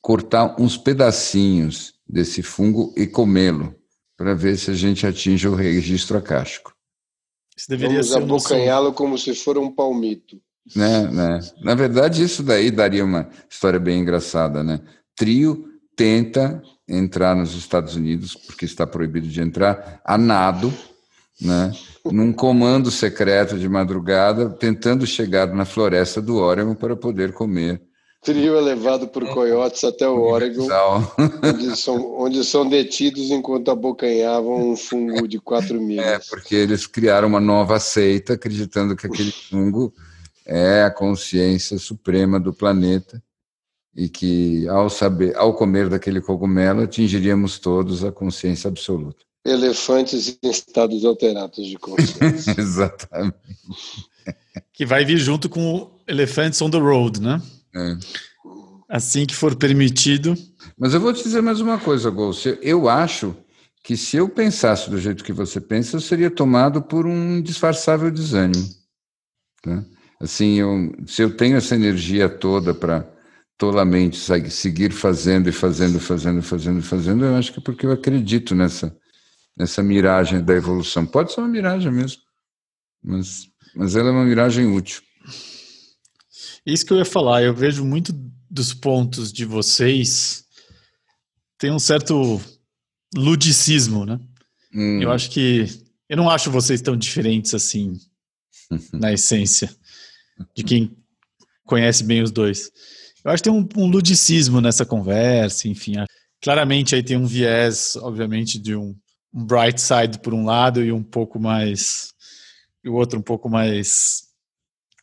cortar uns pedacinhos desse fungo e comê-lo, para ver se a gente atinge o registro acástico. Isso deveria Vamos abocanhá-lo como se for um palmito. Né, né? Na verdade, isso daí daria uma história bem engraçada, né? Trio tenta entrar nos Estados Unidos, porque está proibido de entrar, a nado, né? num comando secreto de madrugada, tentando chegar na floresta do Oregon para poder comer. Trio é levado por coiotes até o Oregon, onde são, onde são detidos enquanto abocanhavam um fungo de quatro milhas. É, porque eles criaram uma nova seita, acreditando que aquele fungo é a consciência suprema do planeta e que ao saber, ao comer daquele cogumelo, atingiríamos todos a consciência absoluta. Elefantes em estados alterados de consciência. Exatamente. Que vai vir junto com Elephants on the Road, né? É. Assim que for permitido. Mas eu vou te dizer mais uma coisa, Gol. Eu acho que se eu pensasse do jeito que você pensa, eu seria tomado por um disfarçável desânimo. Tá? Assim, eu, se eu tenho essa energia toda para tolamente seguir fazendo e fazendo, fazendo, fazendo, fazendo, eu acho que é porque eu acredito nessa, nessa miragem da evolução. Pode ser uma miragem mesmo, mas, mas ela é uma miragem útil. Isso que eu ia falar, eu vejo muito dos pontos de vocês tem um certo ludicismo, né? Hum. Eu acho que eu não acho vocês tão diferentes assim na essência de quem conhece bem os dois. Eu acho que tem um, um ludicismo nessa conversa, enfim. Claramente aí tem um viés, obviamente, de um, um bright side por um lado e um pouco mais. e o outro um pouco mais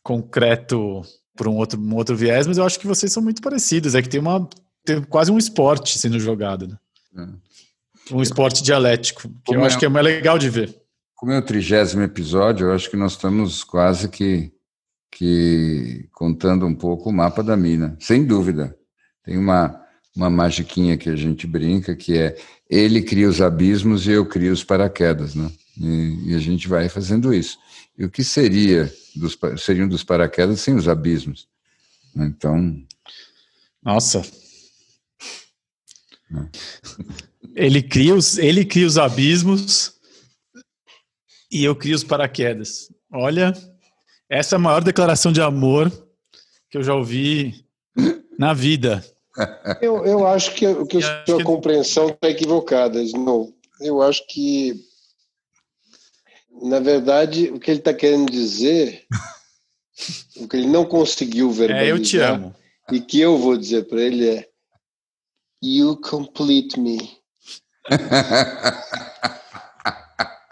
concreto por um outro, um outro viés, mas eu acho que vocês são muito parecidos. É que tem uma. tem quase um esporte sendo jogado, né? É. Um esporte dialético, que Como eu é, acho que é mais legal de ver. Como é o trigésimo episódio, eu acho que nós estamos quase que que contando um pouco o mapa da mina, sem dúvida. Tem uma, uma magiquinha que a gente brinca, que é ele cria os abismos e eu crio os paraquedas, né? E, e a gente vai fazendo isso. E o que seria dos, seriam dos paraquedas sem os abismos? Então. Nossa. É. Ele cria os, ele cria os abismos e eu crio os paraquedas. Olha, essa é a maior declaração de amor que eu já ouvi na vida. Eu, eu acho que, que a sua que... compreensão está equivocada. Não, eu acho que, na verdade, o que ele está querendo dizer, o que ele não conseguiu verbalizar, é, eu te amo. e que eu vou dizer para ele é You complete me.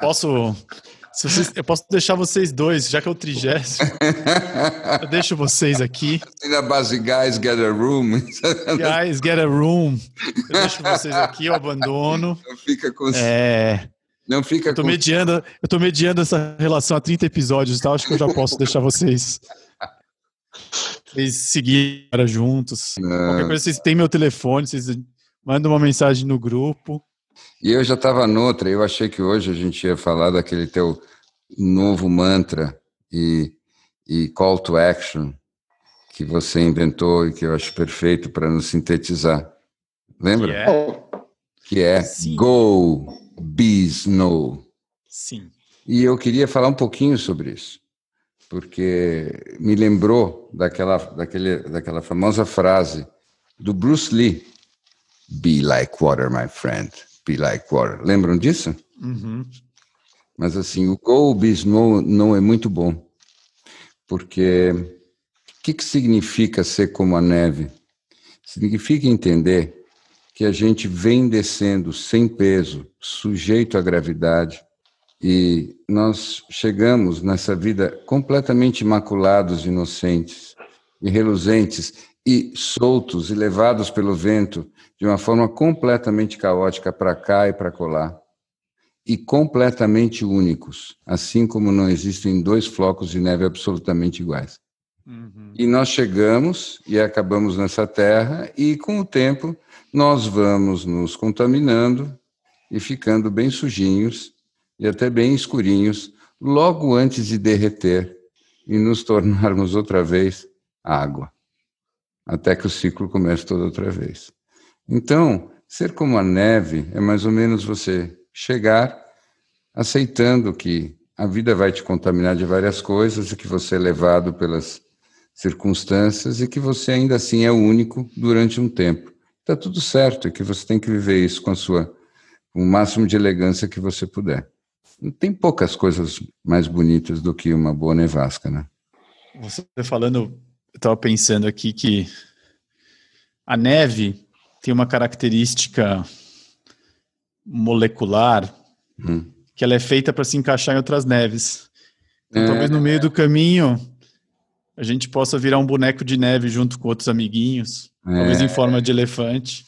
Posso vocês, eu posso deixar vocês dois, já que é o trigésimo. eu deixo vocês aqui. Na base, guys, get a room. guys, get a room. Eu deixo vocês aqui, eu abandono. Não fica com. É. Não fica eu tô com... mediando, eu tô mediando essa relação há 30 episódios, tá? Acho que eu já posso deixar vocês. Vocês seguirem juntos. Não. Qualquer coisa, vocês têm meu telefone, vocês mandam uma mensagem no grupo. E eu já estava noutra, eu achei que hoje a gente ia falar daquele teu novo mantra e, e call to action que você inventou e que eu acho perfeito para nos sintetizar. Lembra? Yeah. Que é Sim. Go, Be Snow. Sim. E eu queria falar um pouquinho sobre isso, porque me lembrou daquela, daquele, daquela famosa frase do Bruce Lee: Be like water, my friend. Be Like Water. Lembram disso? Uhum. Mas assim, o Go Be Snow não é muito bom, porque o que, que significa ser como a neve? Significa entender que a gente vem descendo sem peso, sujeito à gravidade, e nós chegamos nessa vida completamente imaculados, inocentes e reluzentes, e soltos e levados pelo vento de uma forma completamente caótica para cá e para colar, e completamente únicos, assim como não existem dois flocos de neve absolutamente iguais. Uhum. E nós chegamos e acabamos nessa terra, e com o tempo nós vamos nos contaminando e ficando bem sujinhos e até bem escurinhos, logo antes de derreter e nos tornarmos outra vez água, até que o ciclo comece toda outra vez. Então, ser como a neve é mais ou menos você chegar aceitando que a vida vai te contaminar de várias coisas e que você é levado pelas circunstâncias e que você ainda assim é único durante um tempo. Está tudo certo e que você tem que viver isso com a sua com o máximo de elegância que você puder. Tem poucas coisas mais bonitas do que uma boa nevasca, né? Você falando, eu estava pensando aqui que a neve tem uma característica molecular hum. que ela é feita para se encaixar em outras neves. Então, é, talvez no meio do caminho a gente possa virar um boneco de neve junto com outros amiguinhos, é, talvez em forma de elefante.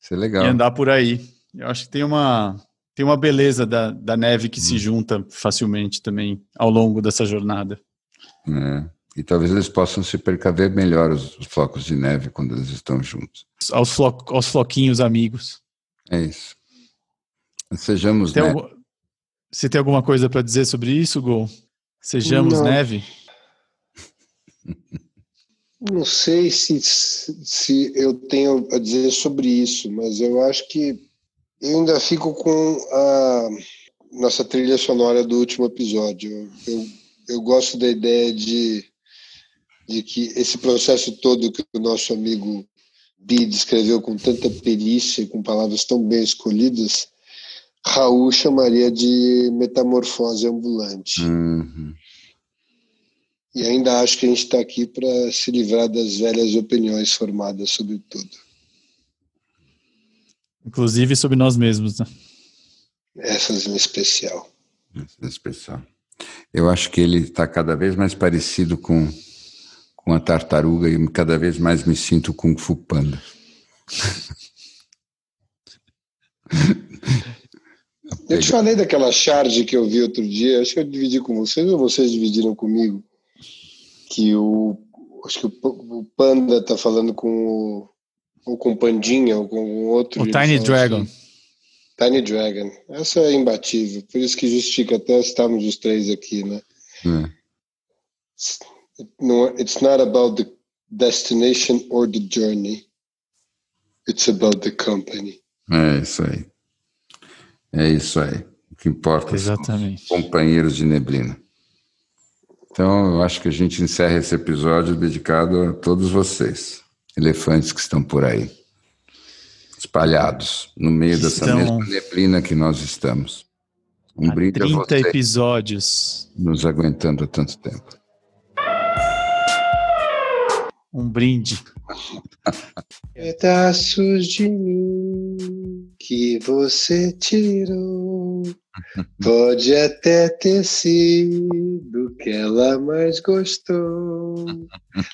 Isso é legal. E andar por aí. Eu acho que tem uma, tem uma beleza da, da neve que hum. se junta facilmente também ao longo dessa jornada. É. E talvez eles possam se precaver melhor, os, os flocos de neve, quando eles estão juntos. Aos, flo, aos floquinhos amigos. É isso. Sejamos tem neve. Algum, você tem alguma coisa para dizer sobre isso, Gol? Sejamos Não. neve? Não sei se, se eu tenho a dizer sobre isso, mas eu acho que eu ainda fico com a nossa trilha sonora do último episódio. Eu, eu gosto da ideia de, de que esse processo todo que o nosso amigo Bi descreveu com tanta perícia, com palavras tão bem escolhidas, Raul chamaria de metamorfose ambulante. Uhum. E ainda acho que a gente está aqui para se livrar das velhas opiniões formadas sobre tudo. Inclusive sobre nós mesmos, né? Essas em especial. Essas em especial. Eu acho que ele está cada vez mais parecido com, com a tartaruga e cada vez mais me sinto com o Fu Panda. Eu te falei daquela charge que eu vi outro dia, acho que eu dividi com vocês ou vocês dividiram comigo, que o acho que o, o Panda está falando com o ou com Pandinha, ou com outro. O Tiny Dragon. Assim. Tiny Dragon. Essa é imbatível. Por isso que justifica até estarmos os três aqui, né? É. It's not about the destination or the journey. It's about the company. É isso aí. É isso aí. O que importa Exatamente. são companheiros de neblina. Então, eu acho que a gente encerra esse episódio dedicado a todos vocês elefantes que estão por aí, espalhados no meio dessa estão... mesma neblina que nós estamos. Um Há brinde 30 a você, episódios. Nos aguentando há tanto tempo. Um brinde. Pedaços de mim que você tirou. Pode até ter sido que ela mais gostou.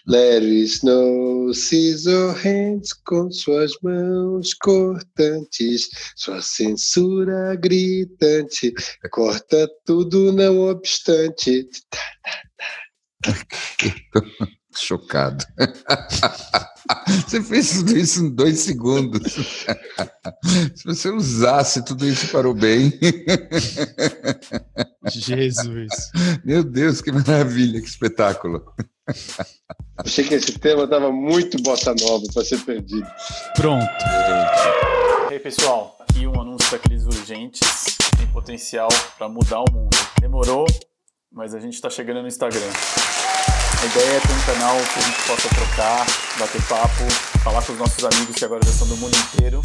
Larry Snow, Scissor Hands com suas mãos cortantes, sua censura gritante, corta tudo não obstante. Chocado. Você fez tudo isso em dois segundos. Se você usasse tudo isso para o bem. Jesus. Meu Deus, que maravilha, que espetáculo. Achei que esse tema estava muito bossa nova para ser perdido. Pronto. E aí, pessoal, aqui um anúncio daqueles urgentes que tem potencial para mudar o mundo. Demorou, mas a gente está chegando no Instagram. A ideia é ter um canal que a gente possa trocar, bater papo, falar com os nossos amigos que agora já são do mundo inteiro,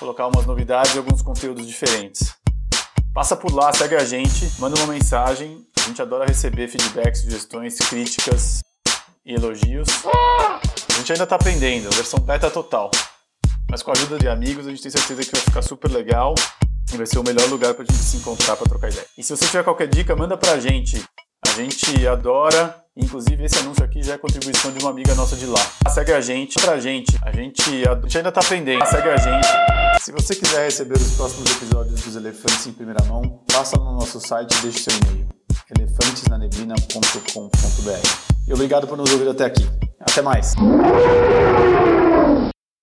colocar umas novidades e alguns conteúdos diferentes. Passa por lá, segue a gente, manda uma mensagem. A gente adora receber feedbacks, sugestões, críticas e elogios. A gente ainda está aprendendo, a versão beta total. Mas com a ajuda de amigos, a gente tem certeza que vai ficar super legal e vai ser o melhor lugar para a gente se encontrar para trocar ideia. E se você tiver qualquer dica, manda para a gente. A gente adora Inclusive, esse anúncio aqui já é contribuição de uma amiga nossa de lá. Segue a gente, pra gente. A gente, a gente ainda tá aprendendo. Segue a gente. Se você quiser receber os próximos episódios dos Elefantes em primeira mão, passa no nosso site e deixe seu e-mail. elefantesnaneblina.com.br E obrigado por nos ouvir até aqui. Até mais.